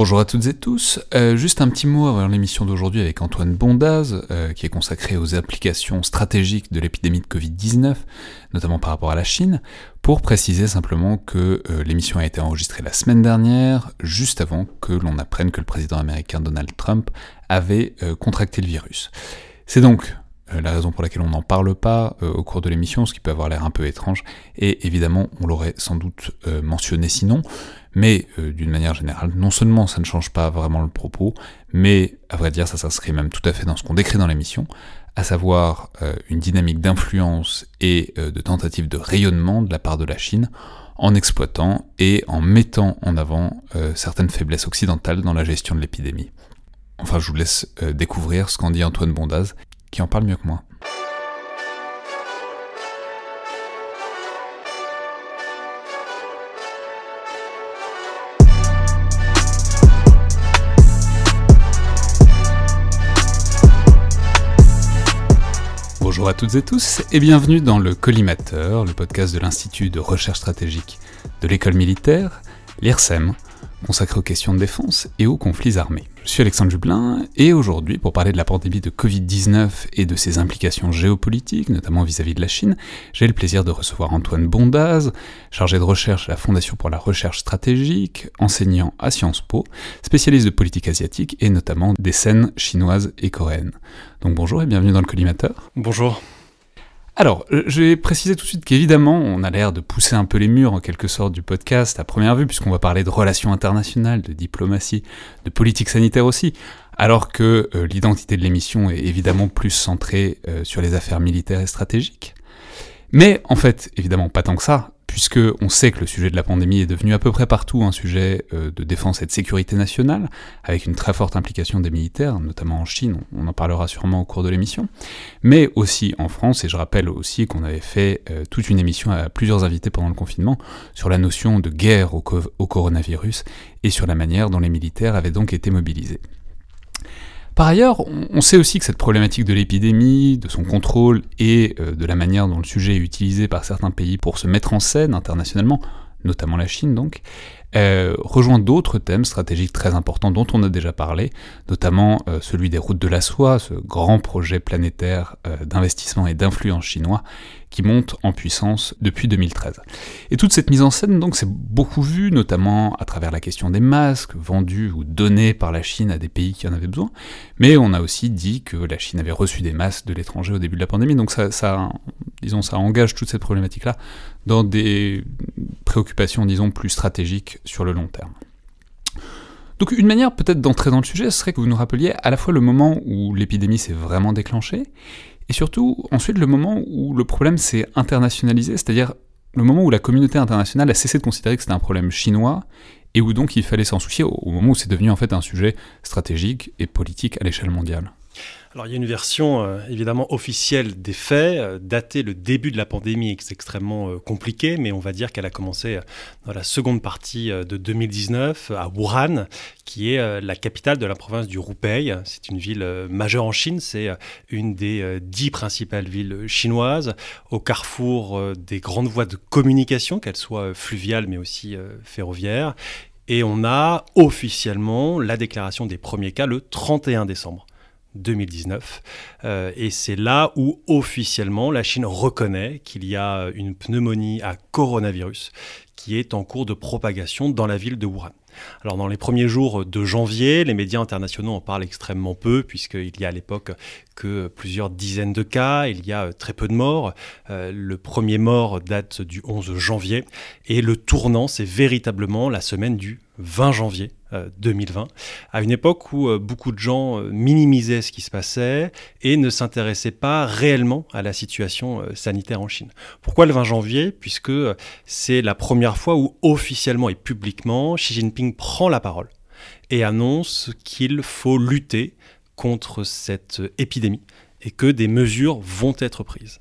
Bonjour à toutes et tous. Euh, juste un petit mot avant l'émission d'aujourd'hui avec Antoine Bondaz, euh, qui est consacré aux applications stratégiques de l'épidémie de Covid-19, notamment par rapport à la Chine, pour préciser simplement que euh, l'émission a été enregistrée la semaine dernière, juste avant que l'on apprenne que le président américain Donald Trump avait contracté le virus. C'est donc la raison pour laquelle on n'en parle pas au cours de l'émission, ce qui peut avoir l'air un peu étrange, et évidemment on l'aurait sans doute mentionné sinon, mais euh, d'une manière générale, non seulement ça ne change pas vraiment le propos, mais à vrai dire ça s'inscrit même tout à fait dans ce qu'on décrit dans l'émission, à savoir euh, une dynamique d'influence et euh, de tentative de rayonnement de la part de la Chine en exploitant et en mettant en avant certaines faiblesses occidentales dans la gestion de l'épidémie. Enfin, je vous laisse découvrir ce qu'en dit Antoine Bondaz, qui en parle mieux que moi. Bonjour à toutes et tous et bienvenue dans le Collimateur, le podcast de l'Institut de recherche stratégique de l'école militaire, l'IRSEM, consacré aux questions de défense et aux conflits armés. Je suis Alexandre Jublin, et aujourd'hui, pour parler de la pandémie de Covid-19 et de ses implications géopolitiques, notamment vis-à-vis de la Chine, j'ai le plaisir de recevoir Antoine Bondaz, chargé de recherche à la Fondation pour la recherche stratégique, enseignant à Sciences Po, spécialiste de politique asiatique et notamment des scènes chinoises et coréennes. Donc bonjour et bienvenue dans le collimateur. Bonjour. Alors, euh, je vais préciser tout de suite qu'évidemment, on a l'air de pousser un peu les murs en quelque sorte du podcast à première vue, puisqu'on va parler de relations internationales, de diplomatie, de politique sanitaire aussi, alors que euh, l'identité de l'émission est évidemment plus centrée euh, sur les affaires militaires et stratégiques. Mais en fait, évidemment, pas tant que ça, puisque on sait que le sujet de la pandémie est devenu à peu près partout un sujet euh, de défense et de sécurité nationale, avec une très forte implication des militaires, notamment en Chine, on en parlera sûrement au cours de l'émission, mais aussi en France, et je rappelle aussi qu'on avait fait euh, toute une émission à plusieurs invités pendant le confinement sur la notion de guerre au coronavirus et sur la manière dont les militaires avaient donc été mobilisés. Par ailleurs, on sait aussi que cette problématique de l'épidémie, de son contrôle et euh, de la manière dont le sujet est utilisé par certains pays pour se mettre en scène internationalement, notamment la Chine donc, euh, rejoint d'autres thèmes stratégiques très importants dont on a déjà parlé, notamment euh, celui des routes de la soie, ce grand projet planétaire d'investissement et d'influence chinois qui monte en puissance depuis 2013. Et toute cette mise en scène, donc, c'est beaucoup vu, notamment à travers la question des masques vendus ou donnés par la Chine à des pays qui en avaient besoin, mais on a aussi dit que la Chine avait reçu des masques de l'étranger au début de la pandémie, donc ça, ça disons, ça engage toute cette problématique-là dans des préoccupations, disons, plus stratégiques sur le long terme. Donc une manière peut-être d'entrer dans le sujet, ce serait que vous nous rappeliez à la fois le moment où l'épidémie s'est vraiment déclenchée, et surtout, ensuite, le moment où le problème s'est internationalisé, c'est-à-dire le moment où la communauté internationale a cessé de considérer que c'était un problème chinois, et où donc il fallait s'en soucier au moment où c'est devenu en fait un sujet stratégique et politique à l'échelle mondiale. Alors il y a une version euh, évidemment officielle des faits, euh, datée le début de la pandémie, c'est extrêmement euh, compliqué, mais on va dire qu'elle a commencé dans la seconde partie de 2019 à Wuhan, qui est la capitale de la province du Hubei. C'est une ville majeure en Chine, c'est une des dix principales villes chinoises, au carrefour des grandes voies de communication, qu'elles soient fluviales mais aussi ferroviaires. Et on a officiellement la déclaration des premiers cas le 31 décembre. 2019. Euh, et c'est là où officiellement la Chine reconnaît qu'il y a une pneumonie à coronavirus qui est en cours de propagation dans la ville de Wuhan. Alors dans les premiers jours de janvier, les médias internationaux en parlent extrêmement peu puisqu'il y a à l'époque que plusieurs dizaines de cas, il y a très peu de morts. Euh, le premier mort date du 11 janvier et le tournant c'est véritablement la semaine du 20 janvier 2020, euh, à une époque où euh, beaucoup de gens euh, minimisaient ce qui se passait et ne s'intéressaient pas réellement à la situation sanitaire en Chine. Pourquoi le 20 janvier? Puisque c'est la première fois où officiellement et publiquement Xi Jinping prend la parole et annonce qu'il faut lutter contre cette épidémie et que des mesures vont être prises.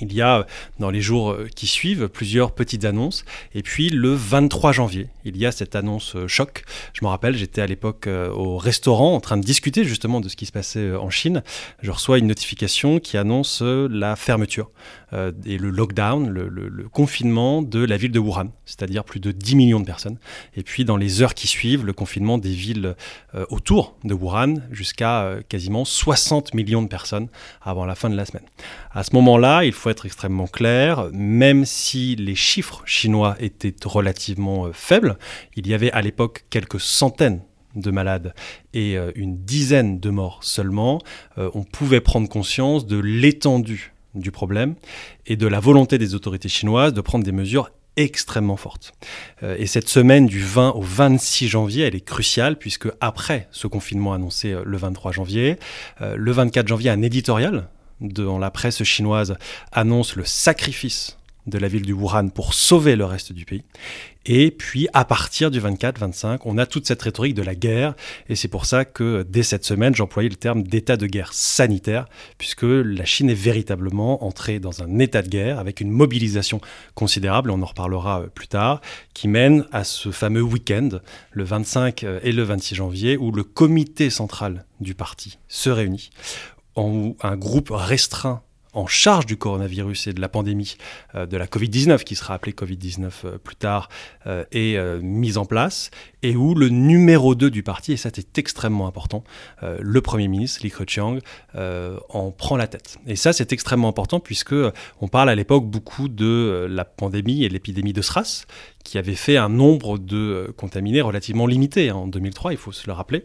Il y a dans les jours euh, qui suivent plusieurs petites annonces. Et puis le 23 janvier, il y a cette annonce euh, choc. Je me rappelle, j'étais à l'époque euh, au restaurant en train de discuter justement de ce qui se passait en Chine. Je reçois une notification qui annonce la fermeture et le lockdown, le, confinement de la ville de Wuhan, c'est-à-dire plus de 10 millions de personnes. Et puis dans les heures qui suivent, le confinement des villes autour de Wuhan jusqu'à quasiment 60 millions de personnes avant la fin de la semaine. À ce moment-là, il faut être extrêmement clair, même si les chiffres chinois étaient relativement euh, faibles, il y avait à l'époque quelques centaines de malades et euh, une dizaine de morts seulement, euh, on pouvait prendre conscience de l'étendue du problème et de la volonté des autorités chinoises de prendre des mesures extrêmement fortes. et cette semaine du 20 au 26 janvier, elle est cruciale puisque après ce confinement annoncé le 23 janvier, le 24 janvier, un éditorial dans la presse chinoise annonce le sacrifice de la ville du Wuhan pour sauver le reste du pays. Et puis, à partir du 24-25, on a toute cette rhétorique de la guerre. Et c'est pour ça que dès cette semaine, j'employais le terme d'état de guerre sanitaire, puisque la Chine est véritablement entrée dans un état de guerre avec une mobilisation considérable, on en reparlera plus tard, qui mène à ce fameux week-end, le 25 et le 26 janvier, où le comité central du parti se réunit, en, un groupe restreint en charge du coronavirus et de la pandémie euh, de la Covid-19, qui sera appelée Covid-19 euh, plus tard, euh, est mise en place, et où le numéro 2 du parti, et ça c'est extrêmement important, le Premier ministre, Li Keqiang, en prend la tête. Et ça c'est extrêmement important puisque on parle à l'époque beaucoup de la pandémie et l'épidémie de SRAS, qui avait fait un nombre de contaminés relativement limité hein, en 2003, il faut se le rappeler.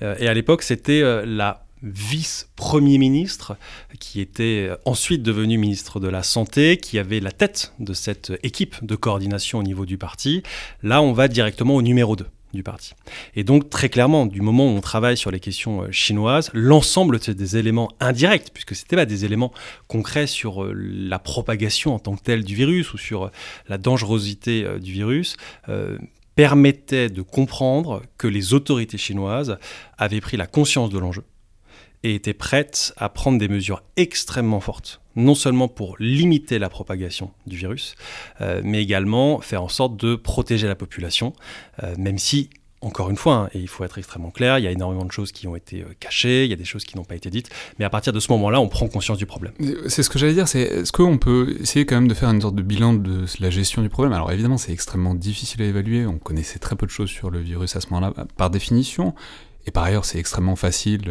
et à l'époque, c'était la vice-premier ministre, qui était ensuite devenu ministre de la Santé, qui avait la tête de cette équipe de coordination au niveau du parti. Là, on va directement au numéro 2 du parti. Et donc, très clairement, du moment où on travaille sur les questions euh, chinoises, l'ensemble des éléments indirects, puisque ce n'était pas des éléments concrets sur euh, la propagation en tant que telle du virus ou sur euh, la dangerosité du virus, permettaient de comprendre que les autorités chinoises avaient pris la conscience de l'enjeu et était prête à prendre des mesures extrêmement fortes, non seulement pour limiter la propagation du virus, euh, mais également faire en sorte de protéger la population, euh, même si encore une fois, hein, et il faut être extrêmement clair, il y a énormément de choses qui ont été euh, cachées, il y a des choses qui n'ont pas été dites, mais à partir de ce moment-là, on prend conscience du problème. C'est ce que j'allais dire, c'est est-ce qu'on peut essayer quand même de faire une sorte de bilan de la gestion du problème? Alors évidemment, c'est extrêmement difficile à évaluer, on connaissait très peu de choses sur le virus à ce moment-là, par définition, et par ailleurs, c'est extrêmement facile,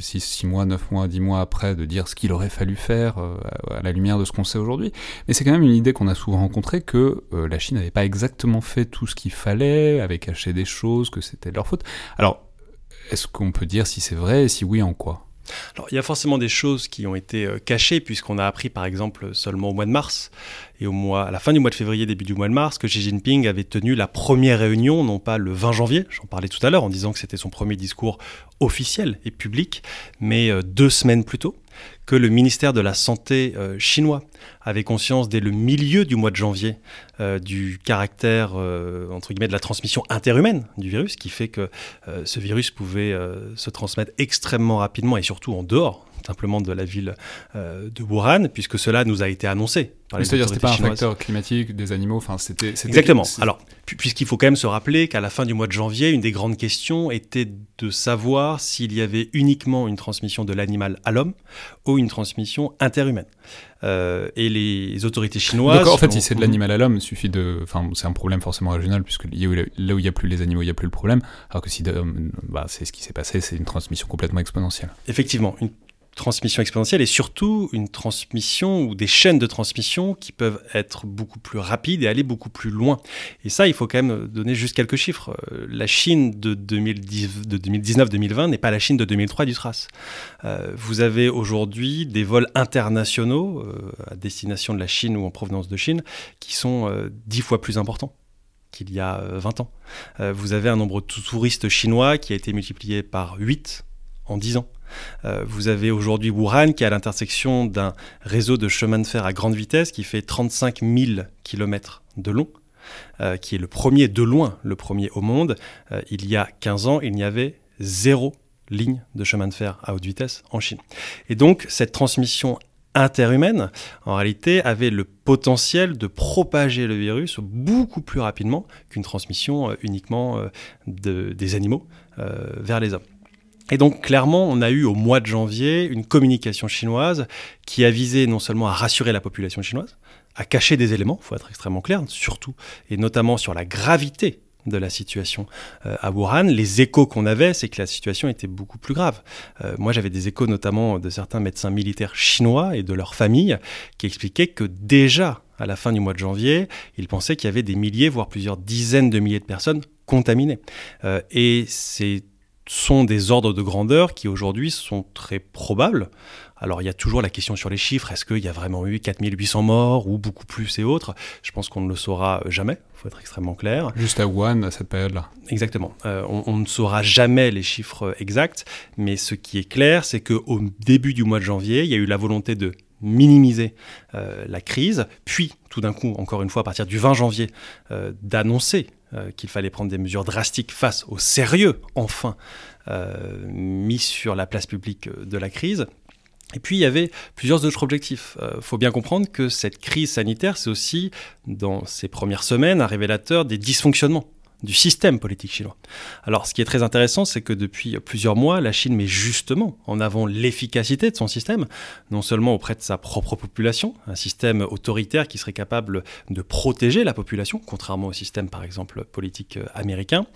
6, euh, mois, 9 mois, 10 mois après, de dire ce qu'il aurait fallu faire euh, à la lumière de ce qu'on sait aujourd'hui. Mais c'est quand même une idée qu'on a souvent rencontrée que euh, la Chine n'avait pas exactement fait tout ce qu'il fallait, avait caché des choses, que c'était leur faute. Alors, est-ce qu'on peut dire si c'est vrai et si oui, en quoi? Alors, il y a forcément des choses qui ont été cachées, puisqu'on a appris, par exemple, seulement au mois de mars, et au mois, à la fin du mois de février, début du mois de mars, que Xi Jinping avait tenu la première réunion, non pas le 20 janvier, j'en parlais tout à l'heure en disant que c'était son premier discours officiel et public, mais euh, deux semaines plus tôt, que le ministère de la Santé euh, chinois avait conscience dès le milieu du mois de janvier euh, du caractère, entre guillemets, de la transmission interhumaine du virus, qui fait que ce virus pouvait se transmettre extrêmement rapidement et surtout en dehors simplement de la ville euh, de Wuhan, puisque cela nous a été annoncé. C'est-à-dire c'était pas un facteur climatique des animaux, enfin c'était... Exactement. Alors, puisqu'il faut quand même se rappeler qu'à la fin du mois de janvier, une des grandes questions était de savoir s'il y avait uniquement une transmission de l'animal à l'homme ou une transmission interhumaine. Euh, et les autorités chinoises... D'accord, en fait, si c'est de l'animal à l'homme, suffit de... Enfin, c'est un problème forcément régional, puisque là où il n'y a plus les animaux, il n'y a plus le problème, alors que si bah, c'est ce qui s'est passé, c'est une transmission complètement exponentielle. Effectivement, une transmission exponentielle et surtout une transmission ou des chaînes de transmission qui peuvent être beaucoup plus rapides et aller beaucoup plus loin. Et ça, il faut quand même donner juste quelques chiffres. Euh, la Chine de, 2019-2020 n'est pas la Chine de 2003 du trace. Euh, vous avez aujourd'hui des vols internationaux euh, à destination de la Chine ou en provenance de Chine qui sont dix fois plus importants qu'il y a 20 ans. vous avez un nombre de touristes chinois qui a été multiplié par 8 en 10 ans. Euh, vous avez aujourd'hui Wuhan qui est à l'intersection d'un réseau de chemin de fer à grande vitesse qui fait 35 000 km de long. Euh, qui est le premier de loin, le premier au monde. Euh, il y a 15 ans, il n'y avait zéro ligne de chemin de fer à haute vitesse en Chine. Et donc, cette transmission interhumaine, en réalité, avait le potentiel de propager le virus beaucoup plus rapidement qu'une transmission uniquement des animaux vers les hommes. Et donc clairement, on a eu au mois de janvier une communication chinoise qui a visé non seulement à rassurer la population chinoise, à cacher des éléments, il faut être extrêmement clair, surtout et notamment sur la gravité de la situation euh, à Wuhan. Les échos qu'on avait, c'est que la situation était beaucoup plus grave. Euh, moi, j'avais des échos notamment de certains médecins militaires chinois et de leurs familles qui expliquaient que déjà à la fin du mois de janvier, ils pensaient qu'il y avait des milliers, voire plusieurs dizaines de milliers de personnes contaminées. Euh, et c'est sont des ordres de grandeur qui aujourd'hui sont très probables. Alors il y a toujours la question sur les chiffres, est-ce qu'il y a vraiment eu 4800 morts ou beaucoup plus et autres? Je pense qu'on ne le saura jamais, il faut être extrêmement clair. Juste à Wuhan, à cette période-là. Exactement, euh, on, ne saura jamais les chiffres exacts, mais ce qui est clair, c'est qu'au début du mois de janvier, il y a eu la volonté de minimiser euh, la crise, puis tout d'un coup, encore une fois, à partir du 20 janvier, euh, d'annoncer euh, qu'il fallait prendre des mesures drastiques face au sérieux, enfin, euh, mis sur la place publique de la crise. Et puis il y avait plusieurs autres objectifs. Il faut bien comprendre que cette crise sanitaire, c'est aussi, dans ces premières semaines, un révélateur des dysfonctionnements du système politique chinois. Alors, ce qui est très intéressant, c'est que depuis plusieurs mois, la Chine met justement en avant l'efficacité de son système, non seulement auprès de sa propre population, un système autoritaire qui serait capable de protéger la population, contrairement au système, par exemple, politique euh, américain,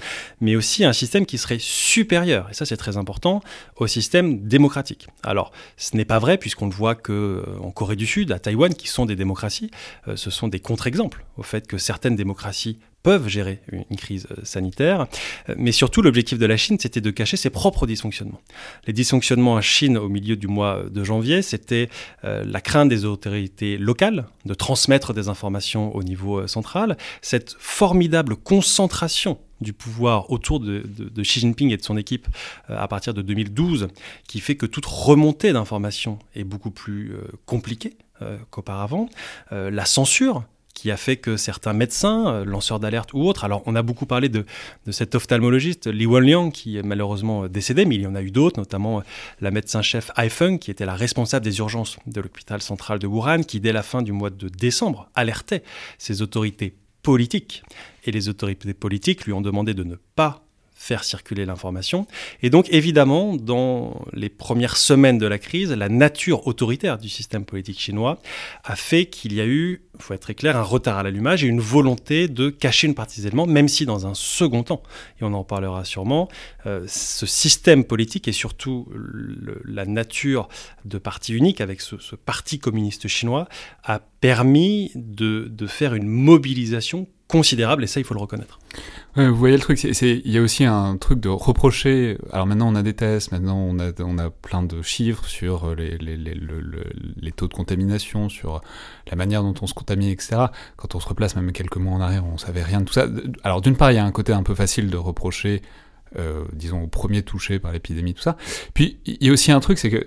mais aussi un système qui serait supérieur, et ça c'est très important, au système démocratique. Alors, ce n'est pas vrai, puisqu'on le voit que euh, Corée du Sud, à Taïwan, qui sont des démocraties, euh, ce sont des contre-exemples au fait que certaines démocraties peuvent gérer une crise euh, sanitaire. Euh, mais surtout, l'objectif de la Chine, c'était de cacher ses propres dysfonctionnements. Les dysfonctionnements en Chine au milieu du mois de janvier, c'était euh, la crainte des autorités locales de transmettre des informations au niveau central, cette formidable concentration du pouvoir autour de, Xi Jinping et de son équipe à partir de 2012, qui fait que toute remontée d'informations est beaucoup plus compliquée qu'auparavant. la censure qui a fait que certains médecins, euh, lanceurs d'alerte ou autres, alors on a beaucoup parlé de, cet ophtalmologiste Li Wenliang qui est malheureusement euh, décédé, mais il y en a eu d'autres, notamment euh, la médecin-chef Ai Feng qui était la responsable des urgences de l'hôpital central de Wuhan, qui dès la fin du mois de décembre alertait ses autorités politiques. Et les autorités politiques lui ont demandé de ne pas faire circuler l'information. Et donc évidemment, dans les premières semaines de la crise, la nature autoritaire du système politique chinois a fait qu'il y a eu, il faut être très clair, un retard à l'allumage et une volonté de cacher une partie des éléments, même si dans un second temps, et on en parlera sûrement, euh, ce système politique et surtout la nature de parti unique avec ce, parti communiste chinois a permis de, de faire une mobilisation considérable, et ça, il faut le reconnaître. vous voyez le truc, il y a aussi un truc de reprocher. Alors maintenant, on a des tests, maintenant, on a, on a plein de chiffres sur les, les, les, les, taux de contamination, sur la manière dont on se contamine, etc. Quand on se replace même quelques mois en arrière, on savait rien de tout ça. Alors d'une part, il y a un côté un peu facile de reprocher, euh, disons, au premier touché par l'épidémie, tout ça. Puis il y a aussi un truc, c'est que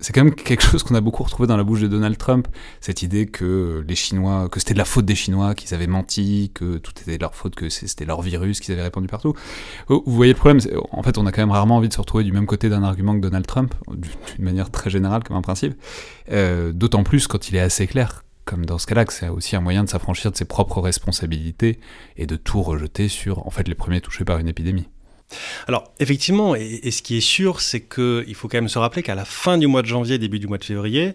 c'est quand même quelque chose qu'on a beaucoup retrouvé dans la bouche de Donald Trump, cette idée que les Chinois, que c'était de la faute des Chinois, qu'ils avaient menti, que tout était de leur faute, que c'était leur virus qu'ils avaient répandu partout. Oh, vous voyez le problème, en fait, on a quand même rarement envie de se retrouver du même côté d'un argument que Donald Trump, d'une manière très générale comme un principe, euh, d'autant plus quand il est assez clair, comme dans ce cas-là, que c'est aussi un moyen de s'affranchir de ses propres responsabilités et de tout rejeter sur, en fait, les premiers touchés par une épidémie. Alors, effectivement, et, ce qui est sûr, c'est qu'il faut quand même se rappeler qu'à la fin du mois de janvier, début du mois de février,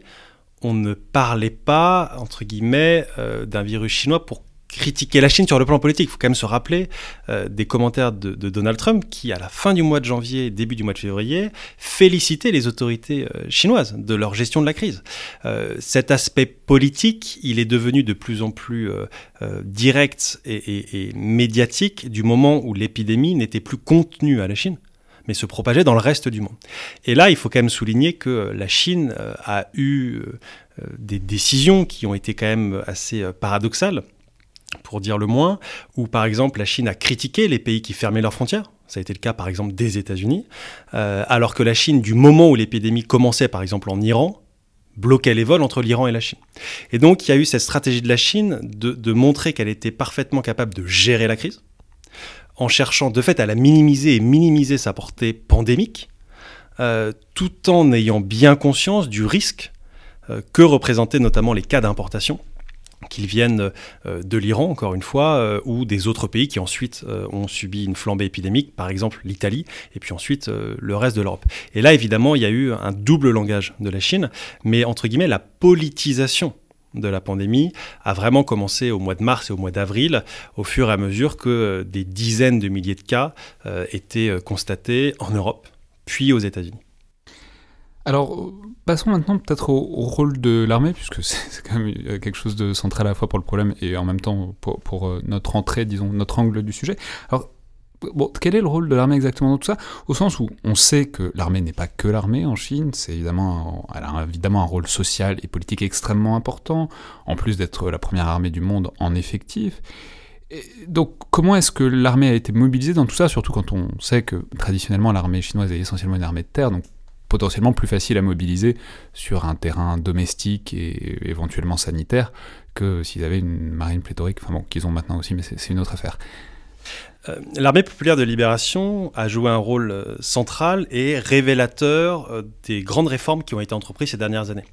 on ne parlait pas, entre guillemets, euh, d'un virus chinois pour critiquer la Chine sur le plan politique. Il faut quand même se rappeler euh, des commentaires de, Donald Trump qui, à la fin du mois de janvier, début du mois de février, félicitait les autorités euh, chinoises de leur gestion de la crise. Euh, cet aspect politique, il est devenu de plus en plus direct et, et médiatique du moment où l'épidémie n'était plus contenue à la Chine mais se propageait dans le reste du monde. Et là, il faut quand même souligner que la Chine a eu des décisions qui ont été quand même assez paradoxales pour dire le moins, où par exemple la Chine a critiqué les pays qui fermaient leurs frontières. Ça a été le cas par exemple des États-Unis, euh, alors que la Chine, du moment où l'épidémie commençait par exemple en Iran, bloquait les vols entre l'Iran et la Chine. Et donc il y a eu cette stratégie de la Chine de, montrer qu'elle était parfaitement capable de gérer la crise, en cherchant de fait à la minimiser et minimiser sa portée pandémique, euh, tout en ayant bien conscience du risque que représentaient notamment les cas d'importation qu'ils viennent euh, de l'Iran, encore une fois, euh, ou des autres pays qui ensuite euh, ont subi une flambée épidémique, par exemple l'Italie, et puis ensuite le reste de l'Europe. Et là, évidemment, il y a eu un double langage de la Chine, mais entre guillemets, la politisation de la pandémie a vraiment commencé au mois de mars et au mois d'avril, au fur et à mesure que des dizaines de milliers de cas étaient constatés en Europe, puis aux États-Unis. Alors, passons maintenant peut-être au, rôle de l'armée, puisque c'est quand même euh, quelque chose de central à la fois pour le problème et en même temps pour, euh, notre entrée, disons, notre angle du sujet. Alors, quel est le rôle de l'armée exactement dans tout ça? Au sens où on sait que l'armée n'est pas que l'armée en Chine, c'est évidemment, elle a évidemment un rôle social et politique extrêmement important, en plus d'être la première armée du monde en effectif. donc, comment est-ce que l'armée a été mobilisée dans tout ça, surtout quand on sait que traditionnellement l'armée chinoise est essentiellement une armée de terre, potentiellement plus facile à mobiliser sur un terrain domestique et éventuellement sanitaire que s'ils avaient une marine pléthorique, enfin bon, qu'ils ont maintenant aussi, mais c'est une autre affaire. Euh, l'armée populaire de libération a joué un rôle euh, central et révélateur euh, des grandes réformes qui ont été entreprises ces dernières années.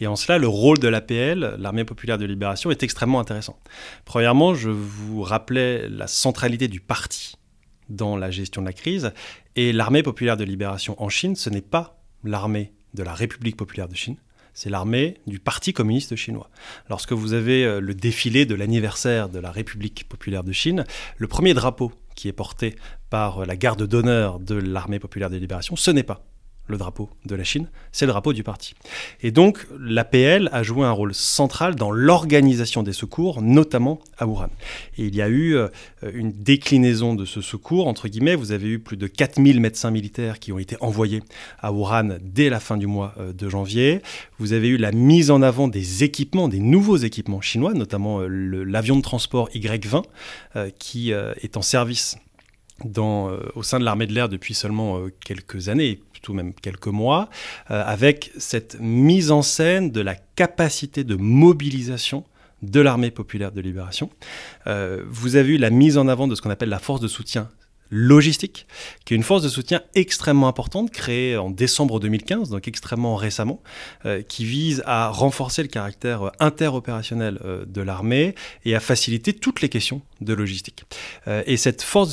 Et en cela, le rôle de l'APL, l'armée populaire de libération, est extrêmement intéressant. Premièrement, je vous rappelais la centralité du parti dans la gestion de la crise. Et l'armée populaire de libération en Chine, ce n'est pas l'armée de la République populaire de Chine, c'est l'armée du Parti communiste chinois. Lorsque vous avez euh, le défilé de l'anniversaire de la République populaire de Chine, le premier drapeau qui est porté par euh, la garde d'honneur de l'armée populaire de libération, ce n'est pas le drapeau de la Chine, c'est le drapeau du parti. Et donc l'APL a joué un rôle central dans l'organisation des secours, notamment à Wuhan. Et il y a eu euh, une déclinaison de ce secours, entre guillemets, vous avez eu plus de 4000 médecins militaires qui ont été envoyés à Wuhan dès la fin du mois euh, de janvier. Vous avez eu la mise en avant des équipements, des nouveaux équipements chinois, notamment euh, l'avion de transport Y-20 qui est en service au sein de l'armée de l'air depuis seulement quelques années, tout même quelques mois, euh, avec cette mise en scène de la capacité de mobilisation de l'armée populaire de libération. Euh, vous avez eu la mise en avant de ce qu'on appelle la force de soutien logistique, qui est une force de soutien extrêmement importante, créée en décembre 2015, donc extrêmement récemment, euh, qui vise à renforcer le caractère interopérationnel de l'armée et à faciliter toutes les questions de logistique. Euh, et cette force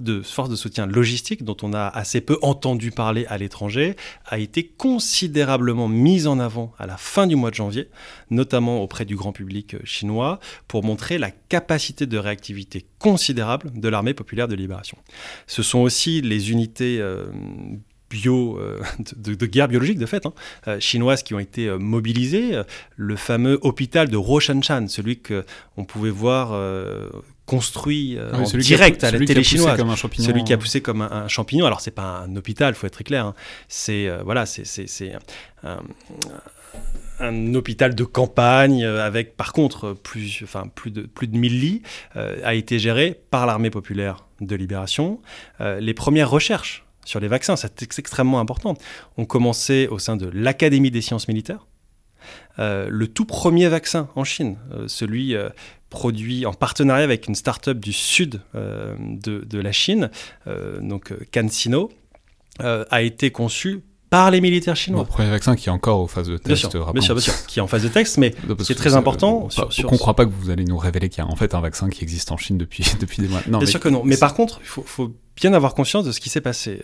de, soutien logistique, dont on a assez peu entendu parler à l'étranger, a été considérablement mise en avant à la fin du mois de janvier, notamment auprès du grand public euh, chinois, pour montrer la capacité de réactivité considérable de l'armée populaire de libération. Ce sont aussi les unités euh, bio, de, guerre biologique de fait, hein, chinoises qui ont été mobilisées. Le fameux hôpital de Roshanshan, celui qu'on pouvait voir construit euh, direct à la télé chinoise. Celui qui a poussé comme un, champignon. Alors c'est pas un hôpital, faut être très clair. Hein. C'est euh, voilà, c'est un, un, hôpital de campagne euh, avec par contre plus, enfin plus de plus de 1000 lits a été géré par l'armée populaire de libération. les premières recherches sur les vaccins, c'est extrêmement important, ont commencé au sein de l'Académie des sciences militaires. le tout premier vaccin en Chine, celui produit en partenariat avec une start-up du sud euh, de, la Chine, euh, donc euh, CanSino, a été conçu par les militaires chinois. Le premier vaccin qui est encore aux phases de test. Bien sûr, bien sûr, qui est en phase de test, mais c'est très important. On ne croit pas que vous allez nous révéler qu'il y a en fait un vaccin qui existe en Chine depuis, depuis des mois. Non, bien sûr que non. Mais par contre, il faut, bien avoir conscience de ce qui s'est passé,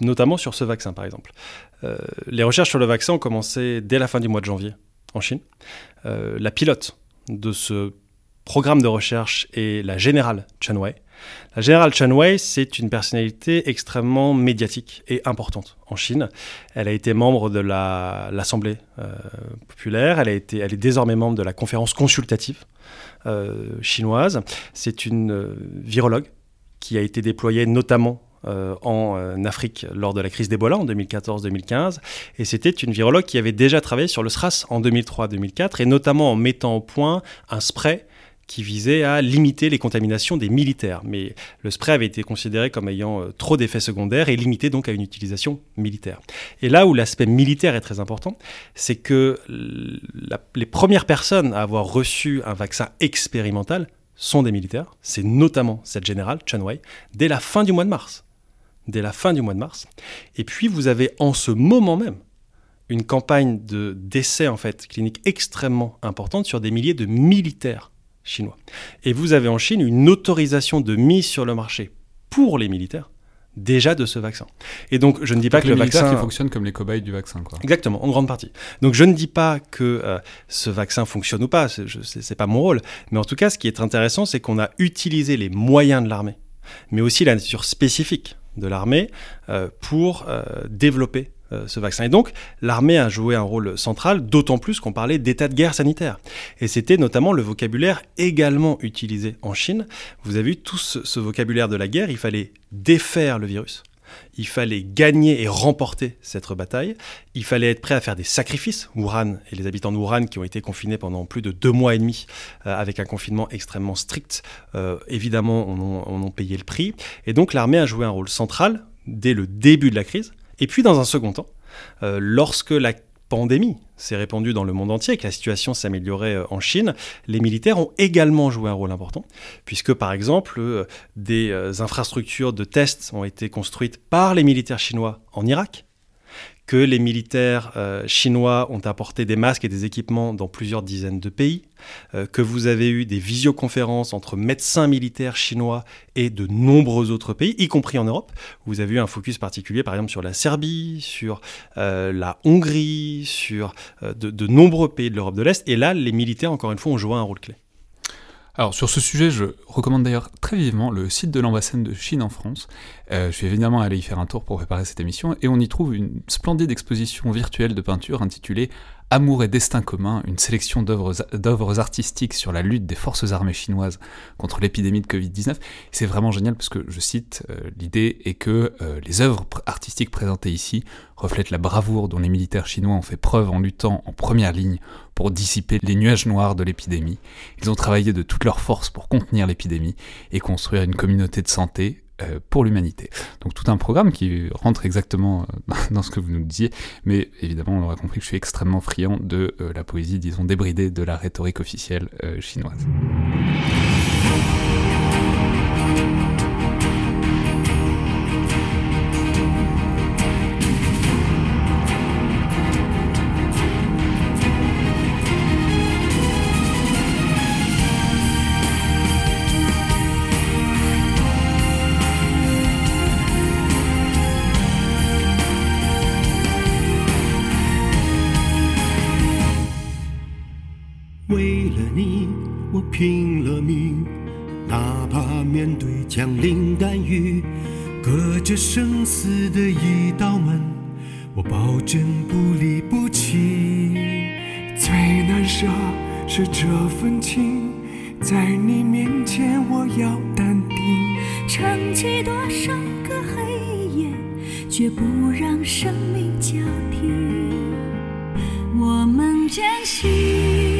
notamment sur ce vaccin, par exemple. les recherches sur le vaccin ont commencé dès la fin du mois de janvier en Chine. la pilote de ce programme de recherche est la générale Chen Wei. La générale Chen Wei, c'est une personnalité extrêmement médiatique et importante en Chine. Elle a été membre de l'Assemblée euh, populaire, elle, a été, elle est désormais membre de la conférence consultative euh, chinoise. C'est une euh, virologue qui a été déployée notamment en Afrique lors de la crise d'Ebola en 2014-2015. Et c'était une virologue qui avait déjà travaillé sur le SRAS en 2003-2004, et notamment en mettant au point un spray qui visait à limiter les contaminations des militaires. Mais le spray avait été considéré comme ayant euh, trop d'effets secondaires et limité donc à une utilisation militaire. Et là où l'aspect militaire est très important, c'est que les premières personnes à avoir reçu un vaccin expérimental sont des militaires. C'est notamment cette générale, Chen Wei, dès la fin du mois de mars. Dès la fin du mois de mars. Et puis vous avez en ce moment même une campagne de d'essais en fait cliniques extrêmement importante sur des milliers de militaires chinois. Et vous avez en Chine une autorisation de mise sur le marché pour les militaires déjà de ce vaccin. Et donc, je ne dis pas que le vaccin qui fonctionne comme les cobayes du vaccin, quoi. Exactement, en grande partie. Donc, je ne dis pas que euh, ce vaccin fonctionne ou pas, c'est n'est pas mon rôle. Mais en tout cas, ce qui est intéressant, c'est qu'on a utilisé les moyens de l'armée, mais aussi la nature spécifique de l'armée euh, pour euh, développer euh, ce vaccin. Et donc, l'armée a joué un rôle central, d'autant plus qu'on parlait d'état de guerre sanitaire. Et c'était notamment le vocabulaire également utilisé en Chine. Vous avez vu tout ce, vocabulaire de la guerre, il fallait défaire le virus. Il fallait gagner et remporter cette bataille. Il fallait être prêt à faire des sacrifices. Wuhan et les habitants de Wuhan qui ont été confinés pendant plus de deux mois et demi euh, avec un confinement extrêmement strict, euh, évidemment, on, on a payé le prix. Et donc l'armée a joué un rôle central dès le début de la crise et puis, dans un second temps, euh, lorsque la pandémie s'est répandue dans le monde entier et que la situation s'améliorait euh, en Chine, les militaires ont également joué un rôle important, puisque par exemple, euh, des infrastructures de tests ont été construites par les militaires chinois en Irak, que les militaires euh, chinois ont apporté des masques et des équipements dans plusieurs dizaines de pays, euh, que vous avez eu des visioconférences entre médecins militaires chinois et de nombreux autres pays, y compris en Europe. Vous avez eu un focus particulier, par exemple, sur la Serbie, sur euh, la Hongrie, sur de, de nombreux pays de l'Europe de l'Est. Et là, les militaires, encore une fois, ont joué un rôle clé. Alors sur ce sujet, je recommande d'ailleurs très vivement le site de l'ambassade de Chine en France. Euh, je suis évidemment allé y faire un tour pour préparer cette émission et on y trouve une splendide exposition virtuelle de peinture intitulée Amour et destin commun, une sélection d'œuvres artistiques sur la lutte des forces armées chinoises contre l'épidémie de Covid-19. C'est vraiment génial parce que, je cite, euh, l'idée est que euh, les œuvres artistiques présentées ici reflètent la bravoure dont les militaires chinois ont fait preuve en luttant en première ligne pour dissiper les nuages noirs de l'épidémie. Ils ont travaillé de toutes leurs forces pour contenir l'épidémie et construire une communauté de santé pour l'humanité. Donc tout un programme qui rentre exactement euh, dans ce que vous nous disiez, mais évidemment on aura compris que je suis extrêmement friand de euh, la poésie, disons, débridée de la rhétorique officielle chinoise. 你我拼了命，哪怕面对枪林弹雨，隔着生死的一道门，我保证不离不弃。最难舍是这份情，在你面前我要淡定，撑起多少个黑夜，绝不让生命交替。我们坚信。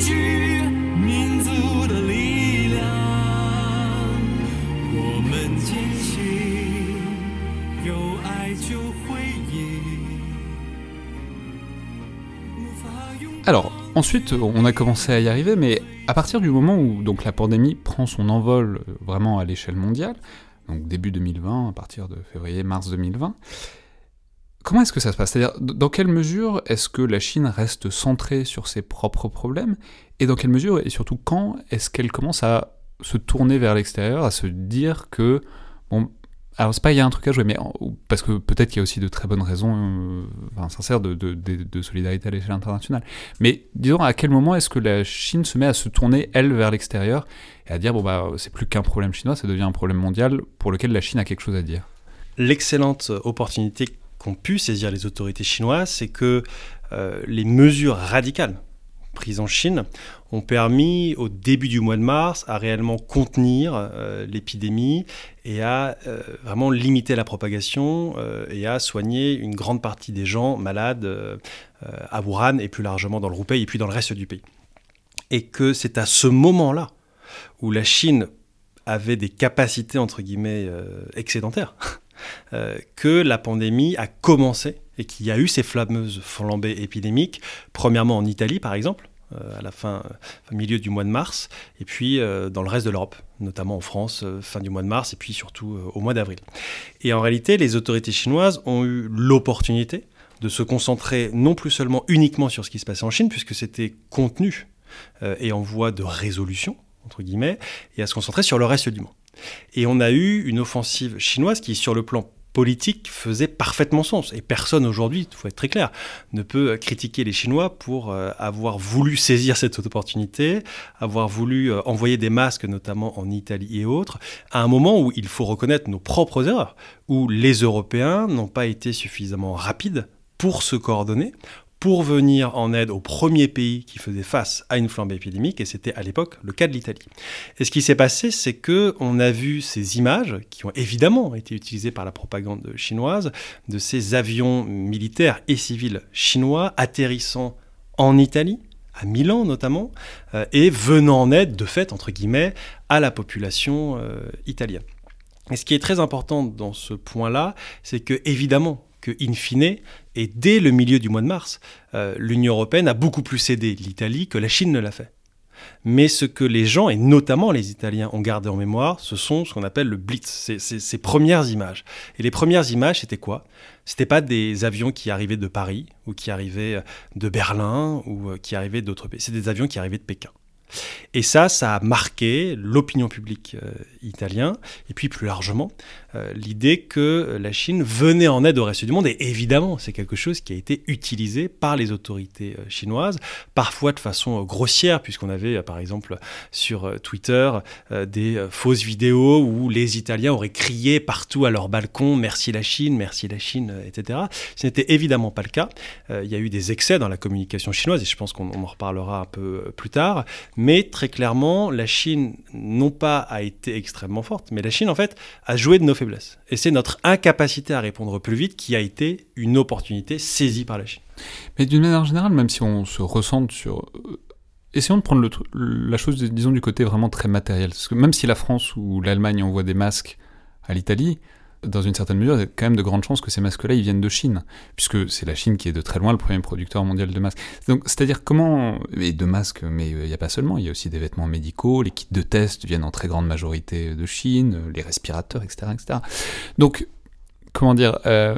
Alors, ensuite, on a commencé à y arriver, mais à partir du moment où donc, la pandémie prend son envol euh, vraiment à l'échelle mondiale, donc début 2020, à partir de février-mars 2020, comment est-ce que ça se passe? C'est-à-dire, dans quelle mesure est-ce que la Chine reste centrée sur ses propres problèmes, et dans quelle mesure, et surtout quand, est-ce qu'elle commence à se tourner vers l'extérieur, à se dire que, alors c'est pas il y a un truc à jouer, mais parce que peut-être qu'il y a aussi de très bonnes raisons, euh, enfin, sincères, de, de, solidarité à l'échelle internationale. Mais disons, à quel moment est-ce que la Chine se met à se tourner, elle, vers l'extérieur, et à dire, bon bah c'est plus qu'un problème chinois, ça devient un problème mondial pour lequel la Chine a quelque chose à dire? L'excellente opportunité qu'ont pu saisir les autorités chinoises, c'est que euh, les mesures radicales prises en Chine ont permis au début du mois de mars à réellement contenir euh, l'épidémie et à euh, vraiment limiter la propagation euh, et à soigner une grande partie des gens malades à Wuhan et plus largement dans le Roubaix et puis dans le reste du pays. Et que c'est à ce moment-là où la Chine avait des capacités entre guillemets excédentaires, que la pandémie a commencé et qu'il y a eu ces fameuses flambées épidémiques, premièrement en Italie par exemple, euh, à la fin, au milieu du mois de mars, et puis euh, dans le reste de l'Europe, notamment en France, euh, fin du mois de mars, et puis surtout au mois d'avril. Et en réalité, les autorités chinoises ont eu l'opportunité de se concentrer non plus seulement uniquement sur ce qui se passait en Chine, puisque c'était contenu et en voie de résolution, entre guillemets, et à se concentrer sur le reste du monde. Et on a eu une offensive chinoise qui, sur le plan politique faisait parfaitement sens. Et personne aujourd'hui, il faut être très clair, ne peut critiquer les Chinois pour euh, avoir voulu saisir cette opportunité, avoir voulu euh, envoyer des masques, notamment en Italie et autres, à un moment où il faut reconnaître nos propres erreurs, où les Européens n'ont pas été suffisamment rapides pour se coordonner, pour venir en aide au premier pays qui faisait face à une flambée épidémique, et c'était à l'époque le cas de l'Italie. Et ce qui s'est passé, c'est que on a vu ces images qui ont évidemment été utilisées par la propagande chinoise de ces avions militaires et civils chinois atterrissant en Italie, à Milan notamment, euh, et venant en aide, de fait, entre guillemets, à la population euh, italienne. Et ce qui est très important dans ce point-là, c'est que évidemment, que, in fine, et dès le milieu du mois de mars, euh, l'Union européenne a beaucoup plus aidé l'Italie que la Chine ne l'a fait. Mais ce que les gens, et notamment les Italiens, ont gardé en mémoire, ce sont ce qu'on appelle le Blitz, ces, premières images. Et les premières images, c'était quoi? C'était pas des avions qui arrivaient de Paris, ou qui arrivaient de Berlin, ou euh, qui arrivaient d'autres pays. C'est des avions qui arrivaient de Pékin. Et ça, ça a marqué l'opinion publique euh, italienne, et puis plus largement, euh, l'idée que la Chine venait en aide au reste du monde. Et évidemment, c'est quelque chose qui a été utilisé par les autorités euh, chinoises, parfois de façon grossière, puisqu'on avait, par exemple, sur Twitter, des fausses vidéos où les Italiens auraient crié partout à leur balcon Merci la Chine, merci la Chine, etc. Ce n'était évidemment pas le cas. il y a eu des excès dans la communication chinoise, et je pense qu'on en reparlera un peu plus tard. Mais très clairement, la Chine, non pas a été extrêmement forte, mais la Chine, en fait, a joué de nos Et c'est notre incapacité à répondre plus vite qui a été une opportunité saisie par la Chine. Mais d'une manière générale, même si on se ressente sur... Euh, essayons de prendre la chose, disons, du côté vraiment très matériel. Parce que même si la France ou l'Allemagne envoient des masques à l'Italie, dans une certaine mesure, il y a quand même de grandes chances que ces masques-là, ils viennent de Chine, puisque c'est la Chine qui est de très loin le premier producteur mondial de masques. Donc, c'est-à-dire comment, et de masques, mais euh, il n'y a pas seulement, il y a aussi des vêtements médicaux, les kits de test viennent en très grande majorité de Chine, euh, les respirateurs, etc., etc. Donc, comment dire, euh,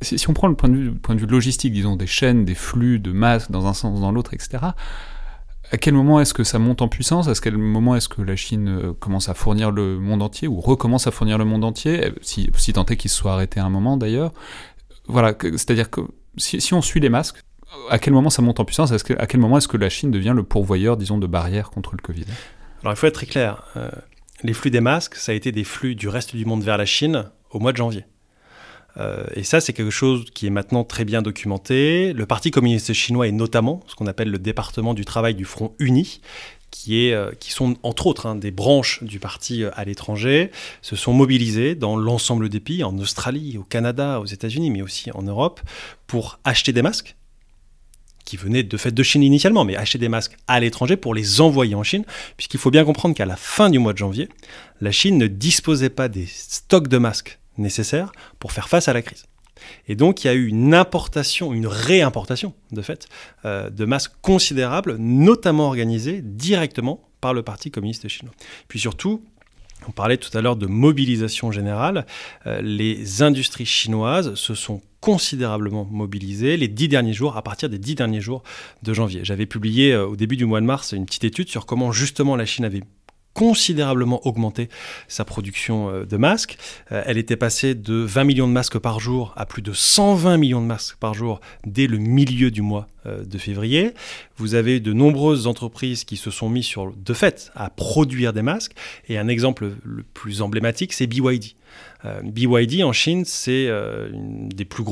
si, on prend le point de, vue, point de vue logistique, disons, des chaînes, des flux de masques dans un sens, dans l'autre, etc., à quel moment est-ce que ça monte en puissance? À quel moment est-ce que la Chine euh, commence à fournir le monde entier ou recommence à fournir le monde entier? Euh, Si, si tant est qu'il se soit arrêté un moment d'ailleurs. Voilà, c'est-à-dire que si, on suit les masques, à quel moment ça monte en puissance? À quel moment est-ce que la Chine devient le pourvoyeur, disons, de barrières contre le Covid? Alors il faut être très clair. Euh, les flux des masques, ça a été des flux du reste du monde vers la Chine au mois de janvier. Euh, et ça, c'est quelque chose qui est maintenant très bien documenté. Le Parti communiste chinois est notamment ce qu'on appelle le département du travail du Front Uni, qui, euh, sont entre autres hein, des branches du parti euh, à l'étranger, se sont mobilisés dans l'ensemble des pays, en Australie, au Canada, aux États-Unis, mais aussi en Europe, pour acheter des masques qui venaient de fait de Chine initialement, mais acheter des masques à l'étranger pour les envoyer en Chine, puisqu'il faut bien comprendre qu'à la fin du mois de janvier, la Chine ne disposait pas des stocks de masques nécessaires pour faire face à la crise. Et donc, il y a eu une importation, une réimportation, de fait, euh, de masques considérables, notamment organisées directement par le Parti communiste chinois. Puis surtout, on parlait tout à l'heure de mobilisation générale. Euh, les industries chinoises se sont considérablement mobilisées les dix derniers jours, à partir des dix derniers jours de janvier. J'avais publié euh, au début du mois de mars une petite étude sur comment justement la Chine avait considérablement augmenté sa production euh, de masques. Euh, elle était passée de 20 millions de masques par jour à plus de 120 millions de masques par jour dès le milieu du mois euh, de février. Vous avez de nombreuses entreprises qui se sont mises sur, de fait à produire des masques. Et un exemple le plus emblématique, c'est BYD. BYD en Chine, c'est des plus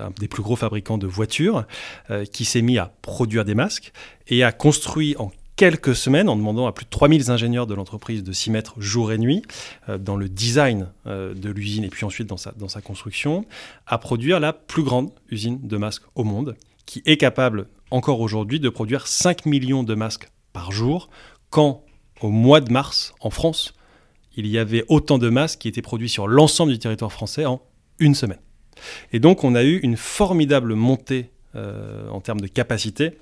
un des plus gros fabricants de voitures qui s'est mis à produire des masques et a construit en quelques semaines en demandant à plus de 3000 ingénieurs de l'entreprise de s'y mettre jour et nuit euh, dans le design euh, de l'usine et puis ensuite dans sa, dans sa construction, à produire la plus grande usine de masques au monde qui est capable encore aujourd'hui de produire 5 millions de masques par jour quand au mois de mars, en France, il y avait autant de masques qui étaient produits sur l'ensemble du territoire français en une semaine. Et donc on a eu une formidable montée euh, en termes de capacité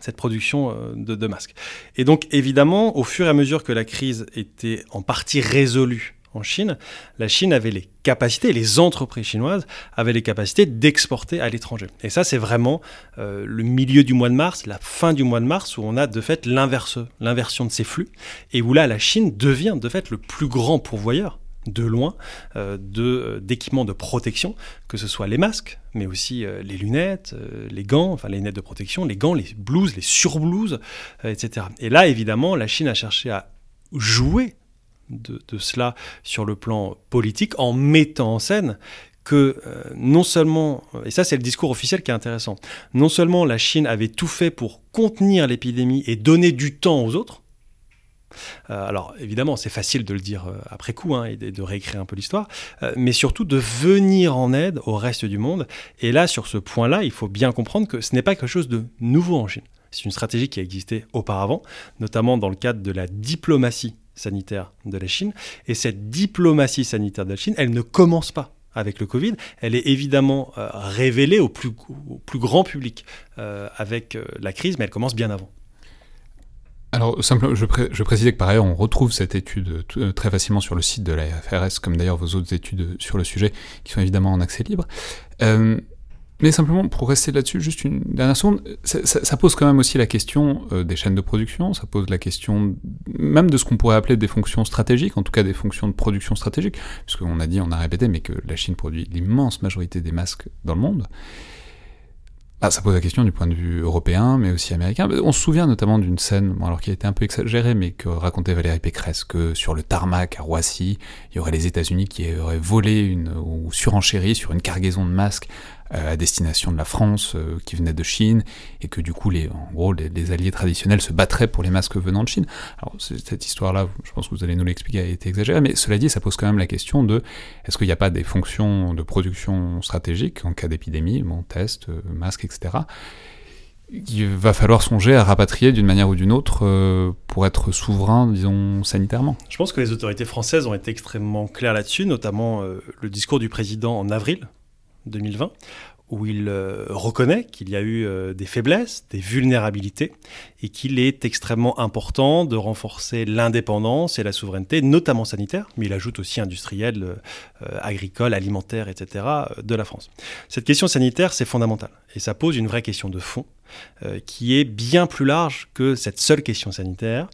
cette production euh, de, masques. Et donc évidemment, au fur et à mesure que la crise était en partie résolue en Chine, la Chine avait les capacités, les entreprises chinoises avaient les capacités d'exporter à l'étranger. Et ça, c'est vraiment euh, le milieu du mois de mars, la fin du mois de mars, où on a de fait l'inversion de ces flux, et où là, la Chine devient de fait le plus grand pourvoyeur de loin euh, euh, d'équipements de, protection, que ce soit les masques, mais aussi les lunettes, les gants, enfin les lunettes de protection, les gants, les blouses, les surblouses, etc. Et là, évidemment, la Chine a cherché à jouer de, cela sur le plan politique en mettant en scène que euh, non seulement, et ça c'est le discours officiel qui est intéressant, non seulement la Chine avait tout fait pour contenir l'épidémie et donner du temps aux autres, euh, alors évidemment c'est facile de le dire euh, après coup hein, et de, réécrire un peu l'histoire, mais surtout de venir en aide au reste du monde. Et là sur ce point-là, il faut bien comprendre que ce n'est pas quelque chose de nouveau en Chine. C'est une stratégie qui a existé auparavant, notamment dans le cadre de la diplomatie sanitaire de la Chine. Et cette diplomatie sanitaire de la Chine, elle ne commence pas avec le Covid. Elle est évidemment euh, révélée au plus, grand public euh, avec euh, la crise, mais elle commence bien avant. Alors, simplement, je, je, précisais que par ailleurs, on retrouve cette étude très facilement sur le site de la FRS, comme d'ailleurs vos autres études sur le sujet, qui sont évidemment en accès libre. Mais simplement, pour rester là-dessus, juste une dernière seconde, ça, pose quand même aussi la question euh, des chaînes de production, ça pose la question même de ce qu'on pourrait appeler des fonctions stratégiques, en tout cas des fonctions de production stratégique, puisqu'on a dit, on a répété, mais que la Chine produit l'immense majorité des masques dans le monde. Ah, ça pose la question du point de vue européen, mais aussi américain. On se souvient notamment d'une scène, alors qui a été un peu exagérée, mais que racontait Valérie Pécresse, que sur le tarmac à Roissy, il y aurait les États-Unis qui auraient volé une, ou surenchéri sur une cargaison de masques à destination de la France euh, qui venait de Chine, et que du coup, les, en gros, les, alliés traditionnels se battraient pour les masques venant de Chine. Alors, cette histoire-là, je pense que vous allez nous l'expliquer, a été exagérée, mais cela dit, ça pose quand même la question de est-ce qu'il n'y a pas des fonctions de production stratégique en cas d'épidémie, bon, test, euh, masque, etc. Il va falloir songer à rapatrier d'une manière ou d'une autre pour être souverain, disons, sanitairement? Je pense que les autorités françaises ont été extrêmement claires là-dessus, notamment le discours du président en avril 2020, où il euh, reconnaît qu'il y a eu euh, des faiblesses, des vulnérabilités, et qu'il est extrêmement important de renforcer l'indépendance et la souveraineté, notamment sanitaire, mais il ajoute aussi industrielle, euh, agricole, alimentaire, etc., de la France. Cette question sanitaire, c'est fondamental, et ça pose une vraie question de fond, qui est bien plus large que cette seule question sanitaire,